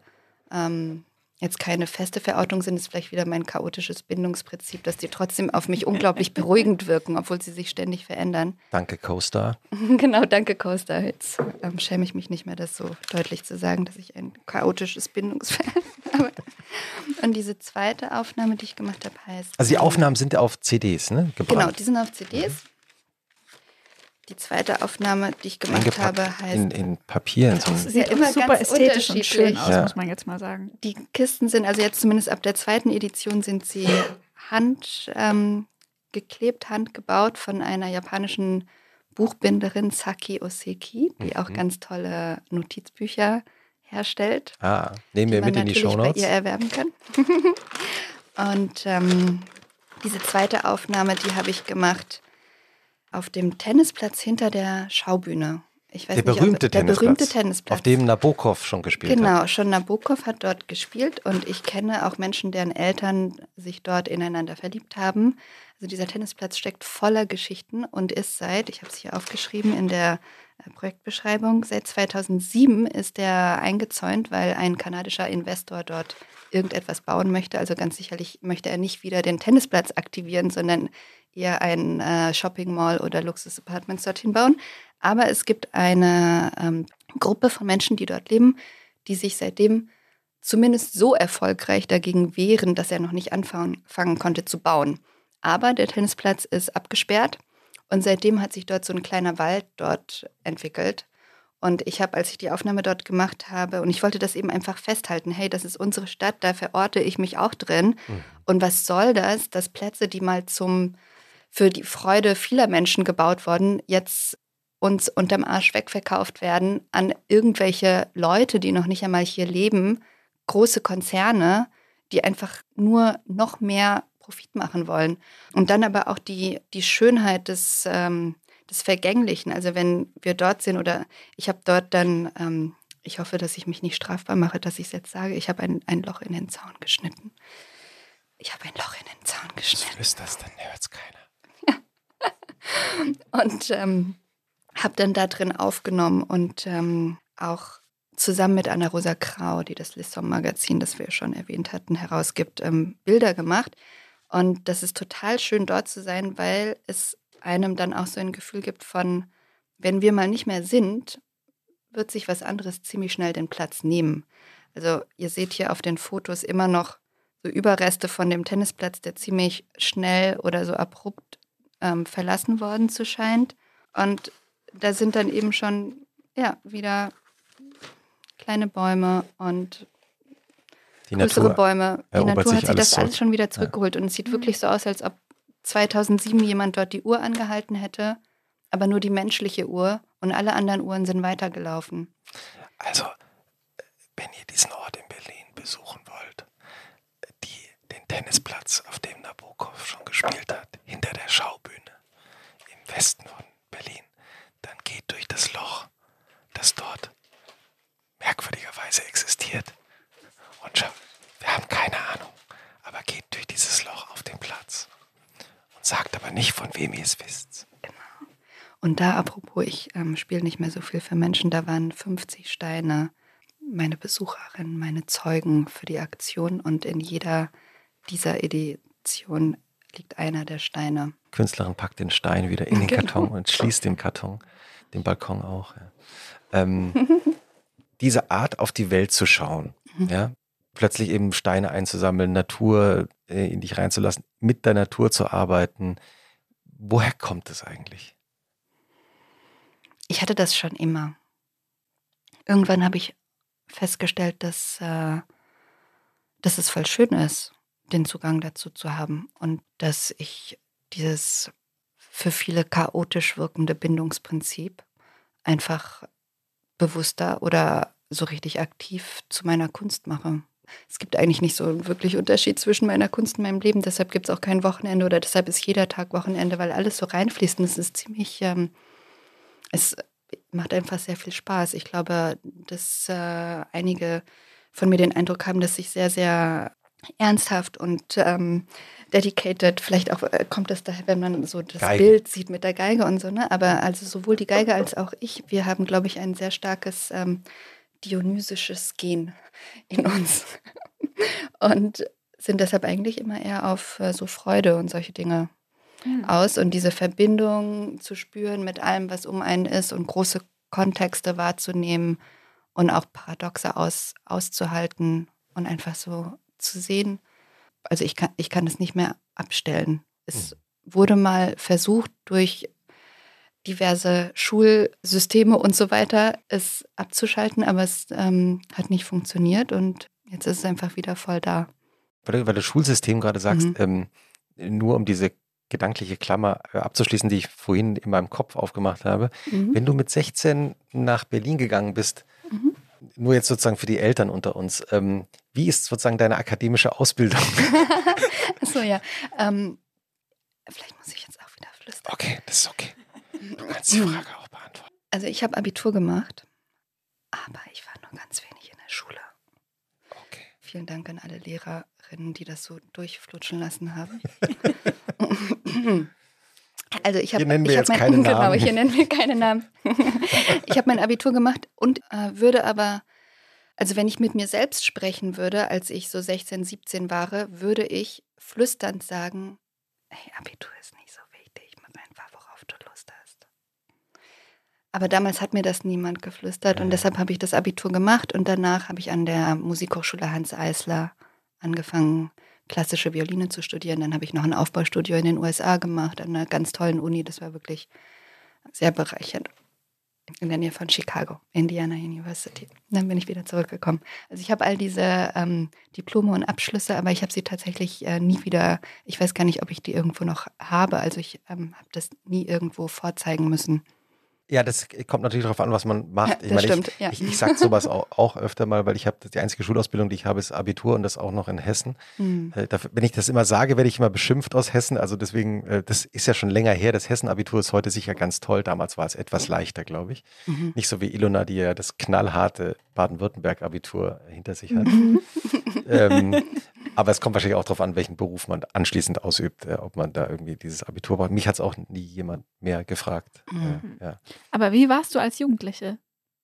Speaker 3: ähm, jetzt keine feste Verortung sind, ist vielleicht wieder mein chaotisches Bindungsprinzip, dass die trotzdem auf mich unglaublich beruhigend wirken, obwohl sie sich ständig verändern.
Speaker 1: Danke, Co-Star.
Speaker 3: genau, danke Coaster. Jetzt ähm, schäme ich mich nicht mehr, das so deutlich zu sagen, dass ich ein chaotisches Bindungsverhältnis. Und diese zweite Aufnahme, die ich gemacht habe, heißt.
Speaker 1: Also die Aufnahmen sind ja auf CDs, ne?
Speaker 3: Genau,
Speaker 1: Gebrannt.
Speaker 3: die sind auf CDs. Die zweite Aufnahme, die ich gemacht
Speaker 1: Eingepackt
Speaker 3: habe, heißt.
Speaker 1: in, in Papier. In so
Speaker 3: Das
Speaker 1: einem-
Speaker 3: sieht
Speaker 2: Sieht
Speaker 3: immer
Speaker 2: super
Speaker 3: ganz
Speaker 2: ästhetisch und schön aus,
Speaker 1: Ja.
Speaker 2: muss man jetzt mal sagen.
Speaker 3: Die Kisten sind, also jetzt zumindest ab der zweiten Edition, sind sie hand ähm, geklebt, handgebaut von einer japanischen Buchbinderin Saki Oseki, die auch
Speaker 1: Mhm.
Speaker 3: ganz tolle Notizbücher herstellt.
Speaker 1: ah, nehmen
Speaker 3: die
Speaker 1: wir mit in die Shownotes.
Speaker 3: ihr erwerben kann. Und ähm, diese zweite Aufnahme, die habe ich gemacht auf dem Tennisplatz hinter der Schaubühne. Ich weiß
Speaker 1: Der
Speaker 3: nicht,
Speaker 1: berühmte
Speaker 3: ob, der
Speaker 1: Tennisplatz,
Speaker 3: berühmte Tennisplatz.
Speaker 1: Auf dem Nabokov schon gespielt hat.
Speaker 3: Genau, schon Nabokov hat dort gespielt und ich kenne auch Menschen, deren Eltern sich dort ineinander verliebt haben. Also dieser Tennisplatz steckt voller Geschichten und ist seit, ich habe es hier aufgeschrieben in der Projektbeschreibung, seit 2007 ist er eingezäunt, weil ein kanadischer Investor dort irgendetwas bauen möchte. Also ganz sicherlich möchte er nicht wieder den Tennisplatz aktivieren, sondern eher ein äh, Shopping Mall oder Luxus-Apartments dorthin bauen. Aber es gibt eine ähm, Gruppe von Menschen, die dort leben, die sich seitdem zumindest so erfolgreich dagegen wehren, dass er noch nicht anfangen fangen konnte zu bauen. Aber der Tennisplatz ist abgesperrt und seitdem hat sich dort so ein kleiner Wald dort entwickelt. Und ich habe, als ich die Aufnahme dort gemacht habe, und ich wollte das eben einfach festhalten, hey, das ist unsere Stadt, da verorte ich mich auch drin. Und was soll das, dass Plätze, die mal zum für die Freude vieler Menschen gebaut wurden, jetzt uns unterm Arsch wegverkauft werden an irgendwelche Leute, die noch nicht einmal hier leben, große Konzerne, die einfach nur noch mehr Profit machen wollen. Und dann aber auch die, die Schönheit des, ähm, des Vergänglichen. Also wenn wir dort sind oder ich habe dort dann, ähm, ich hoffe, dass ich mich nicht strafbar mache, dass ich es jetzt sage, ich habe ein, ein Loch in den Zaun geschnitten. Ich habe ein Loch in den Zaun geschnitten.
Speaker 1: Was ist das, dann hört es keiner.
Speaker 3: und ähm, habe dann da drin aufgenommen und ähm, auch zusammen mit Anna-Rosa Krau, die das Lissom-Magazin, das wir schon erwähnt hatten, herausgibt, ähm, Bilder gemacht. Und das ist total schön dort zu sein, weil es einem dann auch so ein Gefühl gibt von, wenn wir mal nicht mehr sind, wird sich was anderes ziemlich schnell den Platz nehmen. Also ihr seht hier auf den Fotos immer noch so Überreste von dem Tennisplatz, der ziemlich schnell oder so abrupt ähm, verlassen worden zu scheint. Und da sind dann eben schon ja, wieder kleine Bäume und die größere
Speaker 1: Natur
Speaker 3: Bäume. Die Natur hat sich das
Speaker 1: zurück.
Speaker 3: alles schon wieder zurückgeholt. Und es sieht wirklich so aus, als ob 2007 jemand dort die Uhr angehalten hätte, aber nur die menschliche Uhr und alle anderen Uhren sind weitergelaufen.
Speaker 1: Also, wenn ihr diesen Ort in Berlin besuchen wollt, die, den Tennisplatz, auf dem Nabokov schon gespielt hat, hinter der Schaubühne im Westen von Berlin, dann geht durch das Loch, das dort merkwürdigerweise existiert. Und schaut, wir haben keine Ahnung, aber geht durch dieses Loch auf den Platz. Und sagt aber nicht, von wem ihr es wisst.
Speaker 3: Und da, apropos, ich ähm, spiele nicht mehr so viel für Menschen, da waren 50 Steine, meine Besucherinnen, meine Zeugen für die Aktion und in jeder dieser Edition liegt einer der Steine.
Speaker 1: Künstlerin packt den Stein wieder in den
Speaker 3: Genau.
Speaker 1: Karton und schließt den Karton, den Balkon auch. Ja. Ähm, diese Art, auf die Welt zu schauen,
Speaker 3: Mhm.
Speaker 1: ja, plötzlich eben Steine einzusammeln, Natur äh, in dich reinzulassen, mit der Natur zu arbeiten. Woher kommt es eigentlich?
Speaker 3: Ich hatte das schon immer. Irgendwann habe ich festgestellt, dass, äh, dass es voll schön ist, den Zugang dazu zu haben und dass ich dieses für viele chaotisch wirkende Bindungsprinzip einfach bewusster oder so richtig aktiv zu meiner Kunst mache. Es gibt eigentlich nicht so einen wirklich Unterschied zwischen meiner Kunst und meinem Leben. Deshalb gibt es auch kein Wochenende oder deshalb ist jeder Tag Wochenende, weil alles so reinfließt. Und es ist ziemlich, ähm, es macht einfach sehr viel Spaß. Ich glaube, dass äh, einige von mir den Eindruck haben, dass ich sehr, sehr ernsthaft und ähm, dedicated, vielleicht auch äh, kommt das daher, wenn man so das
Speaker 1: Geige.
Speaker 3: Bild sieht mit der Geige und so, ne? Aber also sowohl die Geige als auch ich, wir haben, glaube ich, ein sehr starkes ähm, dionysisches Gen in uns. und sind deshalb eigentlich immer eher auf äh, so Freude und solche Dinge aus und diese Verbindung zu spüren mit allem, was um einen ist und große Kontexte wahrzunehmen und auch Paradoxe aus, auszuhalten und einfach so zu sehen. Also ich kann, ich kann es nicht mehr abstellen. Es wurde mal versucht durch diverse Schulsysteme und so weiter, es abzuschalten, aber es ähm, hat nicht funktioniert und jetzt ist es einfach wieder voll da.
Speaker 1: Weil du, weil du Schulsystem gerade sagst,
Speaker 3: Mhm.
Speaker 1: ähm, nur um diese gedankliche Klammer äh, abzuschließen, die ich vorhin in meinem Kopf aufgemacht habe.
Speaker 3: Mhm.
Speaker 1: Wenn du mit 16 nach Berlin gegangen bist,
Speaker 3: Mhm.
Speaker 1: nur jetzt sozusagen für die Eltern unter uns, ähm, wie ist sozusagen deine akademische Ausbildung?
Speaker 3: Achso, ja. Ähm, vielleicht muss ich jetzt auch wieder flüstern.
Speaker 1: Okay, das ist okay. Du kannst die Frage auch beantworten.
Speaker 3: Also ich habe Abitur gemacht, aber ich war nur ganz wenig in der Schule.
Speaker 1: Okay.
Speaker 3: Vielen Dank an alle Lehrerinnen, die das so durchflutschen lassen haben. Also ich habe
Speaker 1: Hier nennen wir
Speaker 3: ich hab
Speaker 1: jetzt
Speaker 3: mein,
Speaker 1: keine
Speaker 3: genau,
Speaker 1: Namen.
Speaker 3: hier nennen wir keine Namen. ich habe mein Abitur gemacht und äh, würde aber, also wenn ich mit mir selbst sprechen würde, als ich so 16, 17 war, würde ich flüsternd sagen, hey, Abitur ist nicht so wichtig, mach einfach, worauf du Lust hast. Aber damals hat mir das niemand geflüstert und
Speaker 1: Mhm.
Speaker 3: deshalb habe ich das Abitur gemacht und danach habe ich an der Musikhochschule Hans Eisler angefangen, klassische Violine zu studieren. Dann habe ich noch ein Aufbaustudio in den USA gemacht, an einer ganz tollen Uni. Das war wirklich sehr bereichernd. In der Nähe von Chicago, Indiana University. Dann bin ich wieder zurückgekommen. Also ich habe all diese ähm, Diplome und Abschlüsse, aber ich habe sie tatsächlich äh, nie wieder, ich weiß gar nicht, ob ich die irgendwo noch habe. Also ich ähm, habe das nie irgendwo vorzeigen müssen.
Speaker 1: Ja, das kommt natürlich darauf an, was man macht.
Speaker 3: Ja,
Speaker 1: ich meine,
Speaker 3: stimmt,
Speaker 1: ich,
Speaker 3: ja.
Speaker 1: ich, ich sage sowas auch, auch öfter mal, weil ich habe die einzige Schulausbildung, die ich habe, ist Abitur und das auch noch in Hessen.
Speaker 3: Hm.
Speaker 1: Äh, dafür- Wenn ich das immer sage, werde ich immer beschimpft aus Hessen. Also deswegen, äh, das ist ja schon länger her. Das Hessen-Abitur ist heute sicher ganz toll. Damals war es etwas leichter, glaube ich.
Speaker 3: Mhm.
Speaker 1: Nicht so wie Ilona, die ja das knallharte Baden-Württemberg-Abitur hinter sich hat. ähm, aber es kommt wahrscheinlich auch darauf an, welchen Beruf man anschließend ausübt, äh, ob man da irgendwie dieses Abitur braucht. Mich hat es auch nie jemand mehr gefragt.
Speaker 3: Mhm.
Speaker 1: Äh, ja.
Speaker 2: Aber wie warst du als Jugendliche?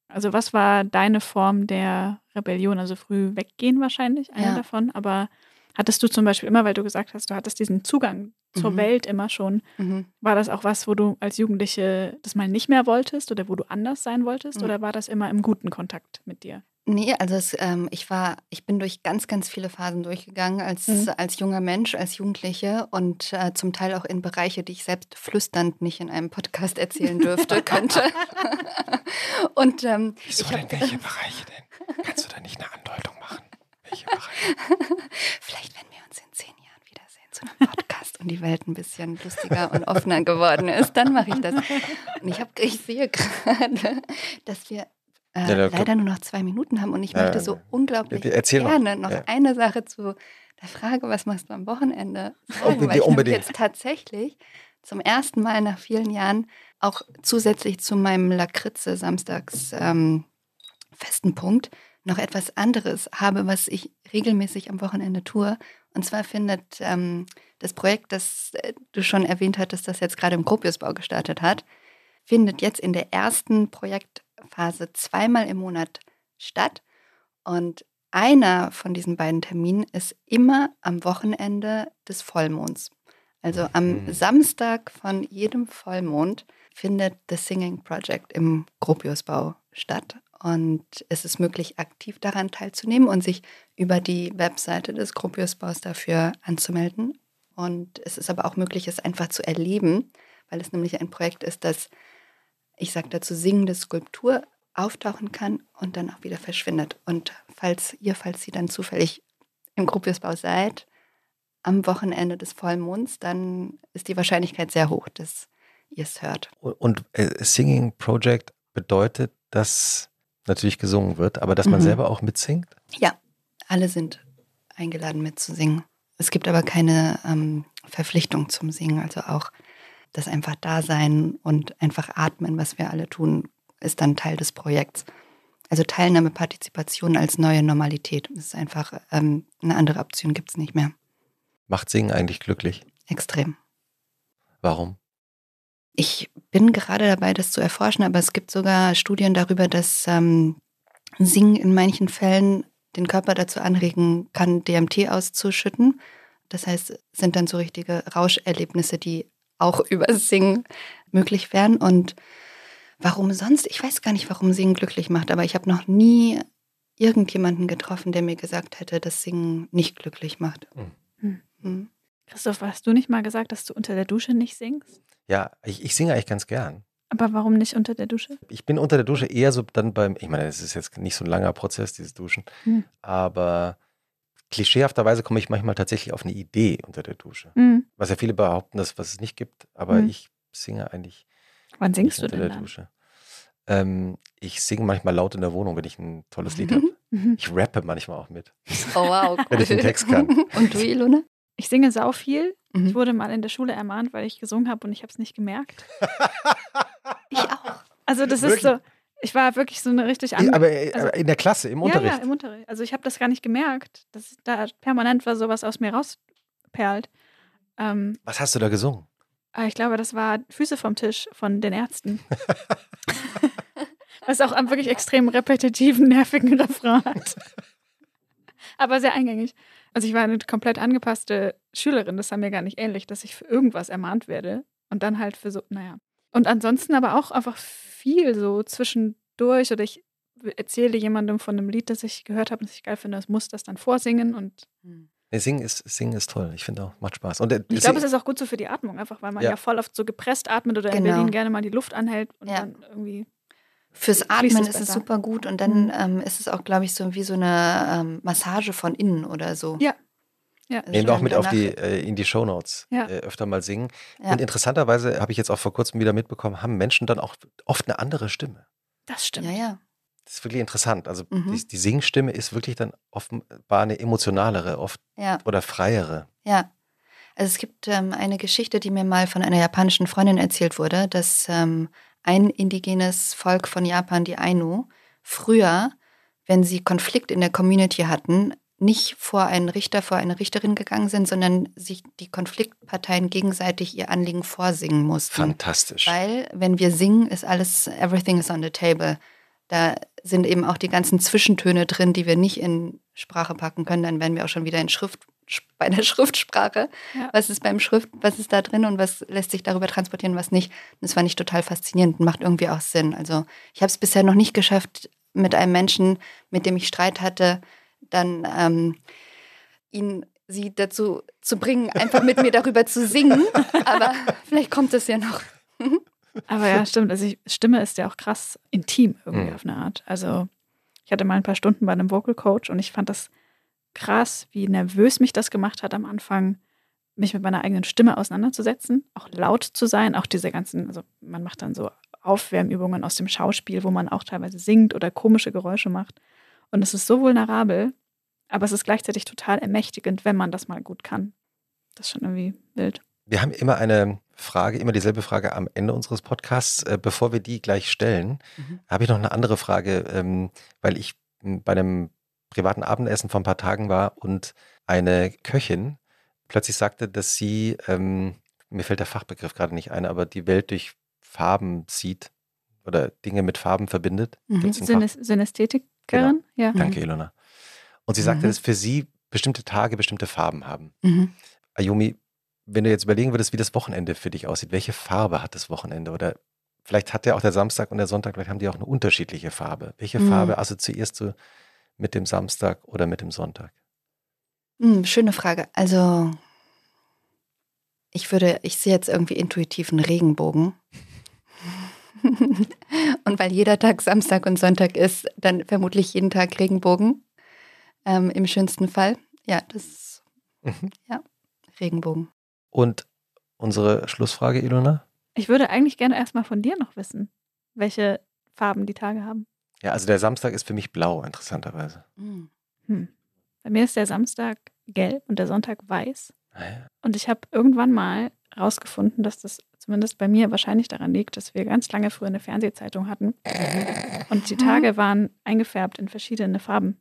Speaker 2: Also was war deine Form der Rebellion? Also früh weggehen wahrscheinlich, eine
Speaker 3: Ja.
Speaker 2: davon. Aber hattest du zum Beispiel immer, weil du gesagt hast, du hattest diesen Zugang zur
Speaker 3: Mhm.
Speaker 2: Welt immer schon,
Speaker 3: Mhm.
Speaker 2: war das auch was, wo du als Jugendliche das mal nicht mehr wolltest oder wo du anders sein wolltest?
Speaker 3: Mhm.
Speaker 2: Oder war das immer im guten Kontakt mit dir?
Speaker 3: Nee, also es, ähm, ich war, ich bin durch ganz, ganz viele Phasen durchgegangen als,
Speaker 2: Mhm.
Speaker 3: als junger Mensch, als Jugendliche und äh, zum Teil auch in Bereiche, die ich selbst flüsternd nicht in einem Podcast erzählen dürfte, könnte. und ähm, ich hab,
Speaker 1: welche Bereiche denn? Kannst du da nicht eine Andeutung machen? Welche Bereiche?
Speaker 3: vielleicht, wenn wir uns in zehn Jahren wiedersehen zu einem Podcast und die Welt ein bisschen lustiger und offener geworden ist, dann mache ich das. Und ich, hab, ich sehe gerade, dass wir äh,
Speaker 1: Ja,
Speaker 3: leider nur noch zwei Minuten haben und ich möchte
Speaker 1: ja,
Speaker 3: so unglaublich
Speaker 1: noch.
Speaker 3: gerne noch,
Speaker 1: Ja.
Speaker 3: eine Sache zu der Frage, was machst du am Wochenende? Sagen,
Speaker 1: Unbedingt,
Speaker 3: weil ich
Speaker 1: unbedingt.
Speaker 3: jetzt tatsächlich zum ersten Mal nach vielen Jahren auch zusätzlich zu meinem Lakritze samstags ähm, festen Punkt noch etwas anderes habe, was ich regelmäßig am Wochenende tue. Und zwar findet ähm, das Projekt, das äh, du schon erwähnt hattest, das jetzt gerade im Gropiusbau gestartet hat, findet jetzt in der ersten Projektphase zweimal im Monat statt. Und einer von diesen beiden Terminen ist immer am Wochenende des Vollmonds. Also am
Speaker 1: Mhm.
Speaker 3: Samstag von jedem Vollmond findet The Singing Project im Gropiusbau statt. Und es ist möglich, aktiv daran teilzunehmen und sich über die Webseite des Gropiusbaus dafür anzumelden. Und es ist aber auch möglich, es einfach zu erleben, weil es nämlich ein Projekt ist, das, ich sage dazu, singende Skulptur auftauchen kann und dann auch wieder verschwindet. Und falls ihr, falls Sie dann zufällig im Gropiusbau seid, am Wochenende des Vollmonds, dann ist die Wahrscheinlichkeit sehr hoch, dass ihr es hört.
Speaker 1: Und, äh, Singing Project bedeutet, dass natürlich gesungen wird, aber dass man
Speaker 3: Mhm.
Speaker 1: selber auch mitsingt?
Speaker 3: Ja, alle sind eingeladen mitzusingen. Es gibt aber keine ähm, Verpflichtung zum Singen. Also auch das einfach da sein und einfach atmen, was wir alle tun, ist dann Teil des Projekts. Also Teilnahme, Partizipation als neue Normalität. Das ist einfach ähm, eine andere Option gibt es nicht mehr.
Speaker 1: Macht Singen eigentlich glücklich?
Speaker 3: Extrem.
Speaker 1: Warum?
Speaker 3: Ich bin gerade dabei, das zu erforschen, aber es gibt sogar Studien darüber, dass ähm, Singen in manchen Fällen den Körper dazu anregen kann, DMT auszuschütten. Das heißt, es sind dann so richtige Rauscherlebnisse, die auch über Singen möglich wären. Und warum sonst? Ich weiß gar nicht, warum Singen glücklich macht, aber ich habe noch nie irgendjemanden getroffen, der mir gesagt hätte, dass Singen nicht glücklich macht.
Speaker 2: Hm.
Speaker 3: Hm.
Speaker 2: Christoph, hast du nicht mal gesagt, dass du unter der Dusche nicht singst?
Speaker 1: Ja, ich, ich singe eigentlich ganz gern.
Speaker 2: Aber warum nicht unter der Dusche?
Speaker 1: Ich bin unter der Dusche eher so dann beim, ich meine, es ist jetzt nicht so ein langer Prozess, dieses Duschen,
Speaker 2: Hm.
Speaker 1: aber klischeehafterweise komme ich manchmal tatsächlich auf eine Idee unter der Dusche.
Speaker 2: Hm.
Speaker 1: Was ja viele behaupten, dass was es nicht gibt, aber
Speaker 2: Hm.
Speaker 1: ich singe eigentlich
Speaker 2: Wann
Speaker 1: nicht
Speaker 2: singst du
Speaker 1: unter
Speaker 2: denn
Speaker 1: der
Speaker 2: dann?
Speaker 1: Dusche. Ähm, ich singe manchmal laut in der Wohnung, wenn ich ein tolles Lied habe.
Speaker 2: Mhm.
Speaker 1: Ich rappe manchmal auch mit.
Speaker 3: Oh wow.
Speaker 1: Wenn ich den Text kann.
Speaker 3: Und du, Ilona?
Speaker 2: Ich singe sau viel.
Speaker 3: Mhm.
Speaker 2: Ich wurde mal in der Schule ermahnt, weil ich gesungen habe und ich habe es nicht gemerkt.
Speaker 3: Ich auch.
Speaker 2: Also das
Speaker 1: Wirklich?
Speaker 2: ist so, ich war wirklich so eine richtig
Speaker 1: Ja,
Speaker 2: an
Speaker 1: aber äh,
Speaker 2: also-
Speaker 1: in der Klasse, im
Speaker 2: ja,
Speaker 1: Unterricht.
Speaker 2: Ja, im Unterricht. Also ich habe das gar nicht gemerkt, dass da permanent war sowas aus mir rausperlt. Ähm,
Speaker 1: Was hast du da gesungen?
Speaker 2: aber ich glaube, das war Füße vom Tisch von den Ärzten. Was auch einen wirklich extrem repetitiven, nervigen Refrain hat. Aber sehr eingängig. Also ich war eine komplett angepasste Schülerin. Das war mir gar nicht ähnlich, dass ich für irgendwas ermahnt werde. Und dann halt für so, naja. Und ansonsten aber auch einfach viel so zwischendurch. Oder ich erzähle jemandem von einem Lied, das ich gehört habe und das ich geil finde. Das muss das dann vorsingen. Und
Speaker 1: Nee, singen, ist, singen ist toll. Ich finde auch, macht Spaß. Und, äh,
Speaker 2: ich glaube, es ist auch gut so für die Atmung, einfach weil man
Speaker 1: Ja.
Speaker 2: ja, voll oft so gepresst atmet oder in
Speaker 3: Genau.
Speaker 2: Berlin gerne mal die Luft anhält und
Speaker 3: Ja.
Speaker 2: dann irgendwie.
Speaker 3: Fürs Atmen
Speaker 2: es
Speaker 3: ist es super gut und dann
Speaker 2: Mhm.
Speaker 3: ähm, ist es auch, glaube ich, so wie so eine ähm, Massage von innen oder so.
Speaker 2: Ja. Ja.
Speaker 1: Nehmen wir auch mit auf die, äh, in die Shownotes
Speaker 2: Ja.
Speaker 1: äh, öfter mal singen.
Speaker 3: Ja.
Speaker 1: Und interessanterweise habe ich jetzt auch vor kurzem wieder mitbekommen, haben Menschen dann auch oft eine andere Stimme.
Speaker 2: Das stimmt.
Speaker 3: Ja, ja.
Speaker 1: Das ist wirklich interessant. Also
Speaker 3: Mhm.
Speaker 1: die, die Singstimme ist wirklich dann offenbar eine emotionalere oft
Speaker 3: Ja.
Speaker 1: oder freiere.
Speaker 3: Ja. Also es gibt ähm, eine Geschichte, die mir mal von einer japanischen Freundin erzählt wurde, dass ähm, ein indigenes Volk von Japan, die Ainu, früher, wenn sie Konflikt in der Community hatten, nicht vor einen Richter, vor eine Richterin gegangen sind, sondern sich die Konfliktparteien gegenseitig ihr Anliegen vorsingen mussten.
Speaker 1: Fantastisch.
Speaker 3: Weil, wenn wir singen, ist alles, everything is on the table. Da sind eben auch die ganzen Zwischentöne drin, die wir nicht in Sprache packen können. Dann wären wir auch schon wieder in Schrift, bei der Schriftsprache.
Speaker 2: Ja.
Speaker 3: Was ist beim Schrift, was ist da drin und was lässt sich darüber transportieren, was nicht. Und das fand ich total faszinierend und macht irgendwie auch Sinn. Also ich habe es bisher noch nicht geschafft, mit einem Menschen, mit dem ich Streit hatte, dann ähm, ihn sie dazu zu bringen, einfach mit mir darüber zu singen. Aber vielleicht kommt es ja noch.
Speaker 2: Aber ja, stimmt. Also ich, Stimme ist ja auch krass intim irgendwie
Speaker 1: Mhm.
Speaker 2: auf eine Art. Also ich hatte mal ein paar Stunden bei einem Vocal Coach und ich fand das krass, wie nervös mich das gemacht hat am Anfang, mich mit meiner eigenen Stimme auseinanderzusetzen, auch laut zu sein, auch diese ganzen, also man macht dann so Aufwärmübungen aus dem Schauspiel, wo man auch teilweise singt oder komische Geräusche macht. Und es ist so vulnerabel, aber es ist gleichzeitig total ermächtigend, wenn man das mal gut kann. Das ist schon irgendwie wild.
Speaker 1: Wir haben immer eine Frage, immer dieselbe Frage am Ende unseres Podcasts. Äh, bevor wir die gleich stellen,
Speaker 3: Mhm.
Speaker 1: habe ich noch eine andere Frage, ähm, weil ich bei einem privaten Abendessen vor ein paar Tagen war und eine Köchin plötzlich sagte, dass sie, ähm, mir fällt der Fachbegriff gerade nicht ein, aber die Welt durch Farben sieht oder Dinge mit Farben verbindet.
Speaker 3: Mhm.
Speaker 1: Gibt's
Speaker 2: Synästhetikerin? Ja.
Speaker 1: Danke, Ilona. Und sie sagte,
Speaker 3: Mhm.
Speaker 1: dass für sie bestimmte Tage bestimmte Farben haben.
Speaker 3: Mhm.
Speaker 1: Ayumi, wenn du jetzt überlegen würdest, wie das Wochenende für dich aussieht, welche Farbe hat das Wochenende? Oder vielleicht hat ja auch der Samstag und der Sonntag, vielleicht haben die auch eine unterschiedliche Farbe. Welche
Speaker 3: Mhm.
Speaker 1: Farbe assoziierst du mit dem Samstag oder mit dem Sonntag?
Speaker 3: Hm, schöne Frage. Also, ich würde, ich sehe jetzt irgendwie intuitiv einen Regenbogen. und weil jeder Tag Samstag und Sonntag ist, dann vermutlich jeden Tag Regenbogen. Ähm, Im schönsten Fall. Ja, das
Speaker 1: Mhm.
Speaker 3: Regenbogen.
Speaker 1: Und unsere Schlussfrage, Ilona?
Speaker 2: Ich würde eigentlich gerne erstmal von dir noch wissen, welche Farben die Tage haben.
Speaker 1: Ja, also der Samstag ist für mich blau, interessanterweise.
Speaker 3: Hm.
Speaker 2: Hm. Bei mir ist der Samstag gelb und der Sonntag weiß.
Speaker 1: Ah.
Speaker 2: Und ich habe irgendwann mal rausgefunden, dass das zumindest bei mir wahrscheinlich daran liegt, dass wir ganz lange früher eine Fernsehzeitung hatten. Und die Tage waren eingefärbt in verschiedene Farben.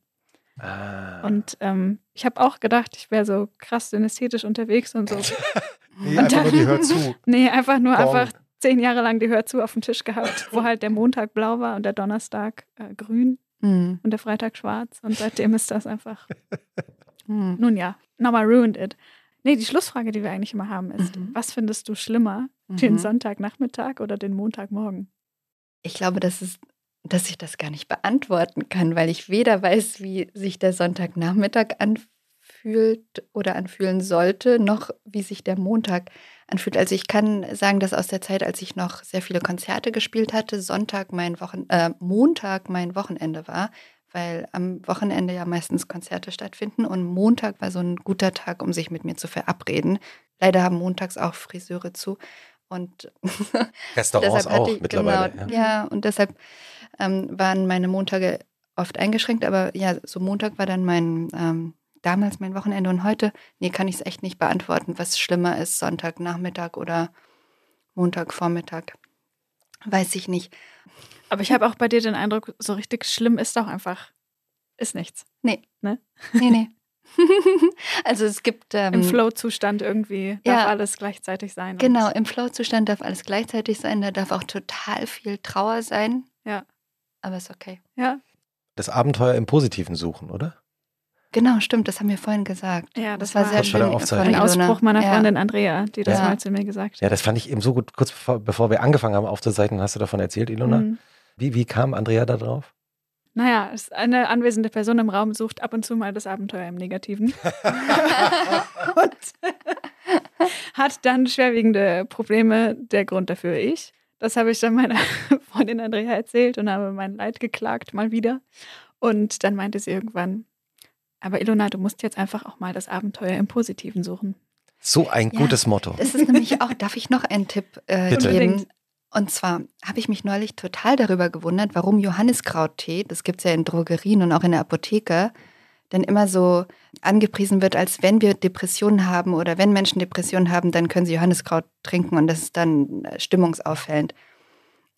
Speaker 1: Ah.
Speaker 2: Und ähm, ich habe auch gedacht, ich wäre so krass synästhetisch unterwegs und so.
Speaker 1: nee,
Speaker 2: und
Speaker 1: einfach nur die zu.
Speaker 2: Nee, einfach nur
Speaker 1: Gong.
Speaker 2: einfach zehn Jahre lang die Hör zu auf dem Tisch gehabt, wo halt der Montag blau war und der Donnerstag äh, grün
Speaker 3: Hm.
Speaker 2: und der Freitag schwarz. Und seitdem ist das einfach,
Speaker 3: Hm.
Speaker 2: nun ja, nochmal ruined it. Nee, die Schlussfrage, die wir eigentlich immer haben, ist,
Speaker 3: Mhm.
Speaker 2: was findest du schlimmer, den
Speaker 3: Mhm.
Speaker 2: Sonntagnachmittag oder den Montagmorgen?
Speaker 3: Ich glaube, das ist, dass ich das gar nicht beantworten kann, weil ich weder weiß, wie sich der Sonntagnachmittag anfühlt oder anfühlen sollte, noch wie sich der Montag anfühlt. Also ich kann sagen, dass aus der Zeit, als ich noch sehr viele Konzerte gespielt hatte, Sonntag mein Wochen äh, Montag mein Wochenende war, weil am Wochenende ja meistens Konzerte stattfinden und Montag war so ein guter Tag, um sich mit mir zu verabreden. Leider haben montags auch Friseure zu und
Speaker 1: Restaurants auch
Speaker 3: ich-
Speaker 1: mittlerweile.
Speaker 3: Genau,
Speaker 1: ja.
Speaker 3: ja. und deshalb ähm, waren meine Montage oft eingeschränkt, aber ja, so Montag war dann mein, ähm, damals mein Wochenende und heute, nee, kann ich es echt nicht beantworten, was schlimmer ist, Sonntagnachmittag oder Montagvormittag. Weiß ich nicht.
Speaker 2: Aber ich habe auch bei dir den Eindruck, so richtig schlimm ist auch einfach, ist nichts.
Speaker 3: Nee.
Speaker 2: Ne?
Speaker 3: Nee, nee. also es gibt. Ähm,
Speaker 2: Im Flow-Zustand irgendwie darf
Speaker 3: ja.
Speaker 2: alles gleichzeitig sein.
Speaker 3: Genau, im Flow-Zustand darf alles gleichzeitig sein. Da darf auch total viel Trauer sein.
Speaker 2: Ja.
Speaker 3: Aber ist okay.
Speaker 2: Ja,
Speaker 1: Das Abenteuer im Positiven suchen, oder?
Speaker 3: Genau, stimmt, das haben wir vorhin gesagt.
Speaker 2: ja das,
Speaker 3: war
Speaker 2: war,
Speaker 3: sehr schön.
Speaker 1: Aufzeichnung.
Speaker 2: ein
Speaker 3: von Ilona.
Speaker 2: Ausspruch meiner
Speaker 3: Ja.
Speaker 2: Freundin Andrea, die das
Speaker 3: Ja.
Speaker 2: mal zu mir gesagt
Speaker 1: Ja,
Speaker 2: hat.
Speaker 1: das fand ich eben so gut. Kurz bevor, bevor wir angefangen haben aufzuzeichnen, hast du davon erzählt, Ilona.
Speaker 2: Mhm.
Speaker 1: Wie, wie kam Andrea da drauf?
Speaker 2: Naja, es- eine anwesende Person im Raum sucht ab und zu mal das Abenteuer im Negativen. und hat dann schwerwiegende Probleme. Der Grund dafür ich. Das habe ich dann meiner Freundin Andrea erzählt und habe mein Leid geklagt, mal wieder. Und dann meinte sie irgendwann, Aber Ilona, du musst jetzt einfach auch mal das Abenteuer im Positiven suchen.
Speaker 1: So ein
Speaker 3: Ja,
Speaker 1: gutes Motto.
Speaker 3: Das ist nämlich auch, darf ich noch einen Tipp äh, geben? Und zwar habe ich mich neulich total darüber gewundert, warum Johanniskrauttee, das gibt es ja in Drogerien und auch in der Apotheke, dann immer so angepriesen wird, als wenn wir Depressionen haben oder wenn Menschen Depressionen haben, dann können sie Johanniskraut trinken und das ist dann äh, stimmungsauffällend.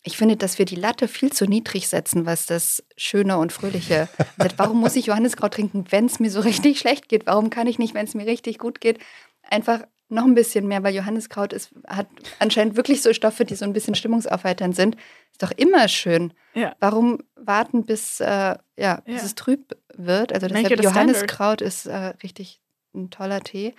Speaker 3: Ich finde, dass wir die Latte viel zu niedrig setzen, was das Schöne und Fröhliche angeht. Warum muss ich Johanniskraut trinken, wenn es mir so richtig schlecht geht? Warum kann ich nicht, wenn es mir richtig gut geht, einfach noch ein bisschen mehr? Weil Johanniskraut ist, hat anscheinend wirklich so Stoffe, die so ein bisschen stimmungsaufheiternd sind. Ist doch immer schön.
Speaker 2: Ja.
Speaker 3: Warum warten, bis, äh, ja, bis
Speaker 2: Ja.
Speaker 3: es trüb wird? Also
Speaker 2: Make
Speaker 3: deshalb Johanniskraut ist äh, richtig ein toller Tee.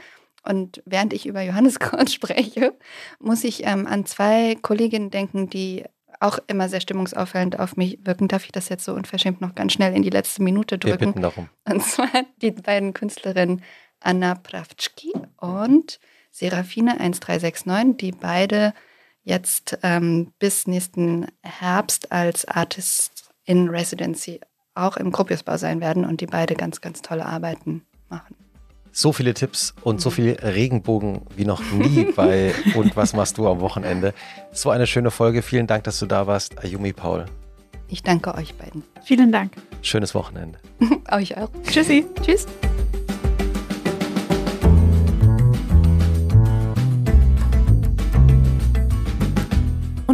Speaker 3: Und während ich über Johanniskraut spreche, muss ich ähm, an zwei Kolleginnen denken, die auch immer sehr stimmungsauffällend auf mich wirken. Darf ich das jetzt so unverschämt noch ganz schnell in die letzte Minute
Speaker 1: Wir
Speaker 3: drücken?
Speaker 1: bitten darum.
Speaker 3: Und zwar die beiden Künstlerinnen Anna Prawczki und Serafine 1369, die beide jetzt ähm, bis nächsten Herbst als Artist in Residency auch im Gropiusbau sein werden und die beide ganz, ganz tolle Arbeiten machen.
Speaker 1: So viele Tipps und so viel Regenbogen wie noch nie bei Und was machst du am Wochenende? So eine schöne Folge. Vielen Dank, dass du da warst, Ayumi Paul.
Speaker 3: Ich danke euch beiden.
Speaker 2: Vielen Dank.
Speaker 1: Schönes Wochenende.
Speaker 3: euch auch.
Speaker 2: Tschüssi.
Speaker 3: Tschüss.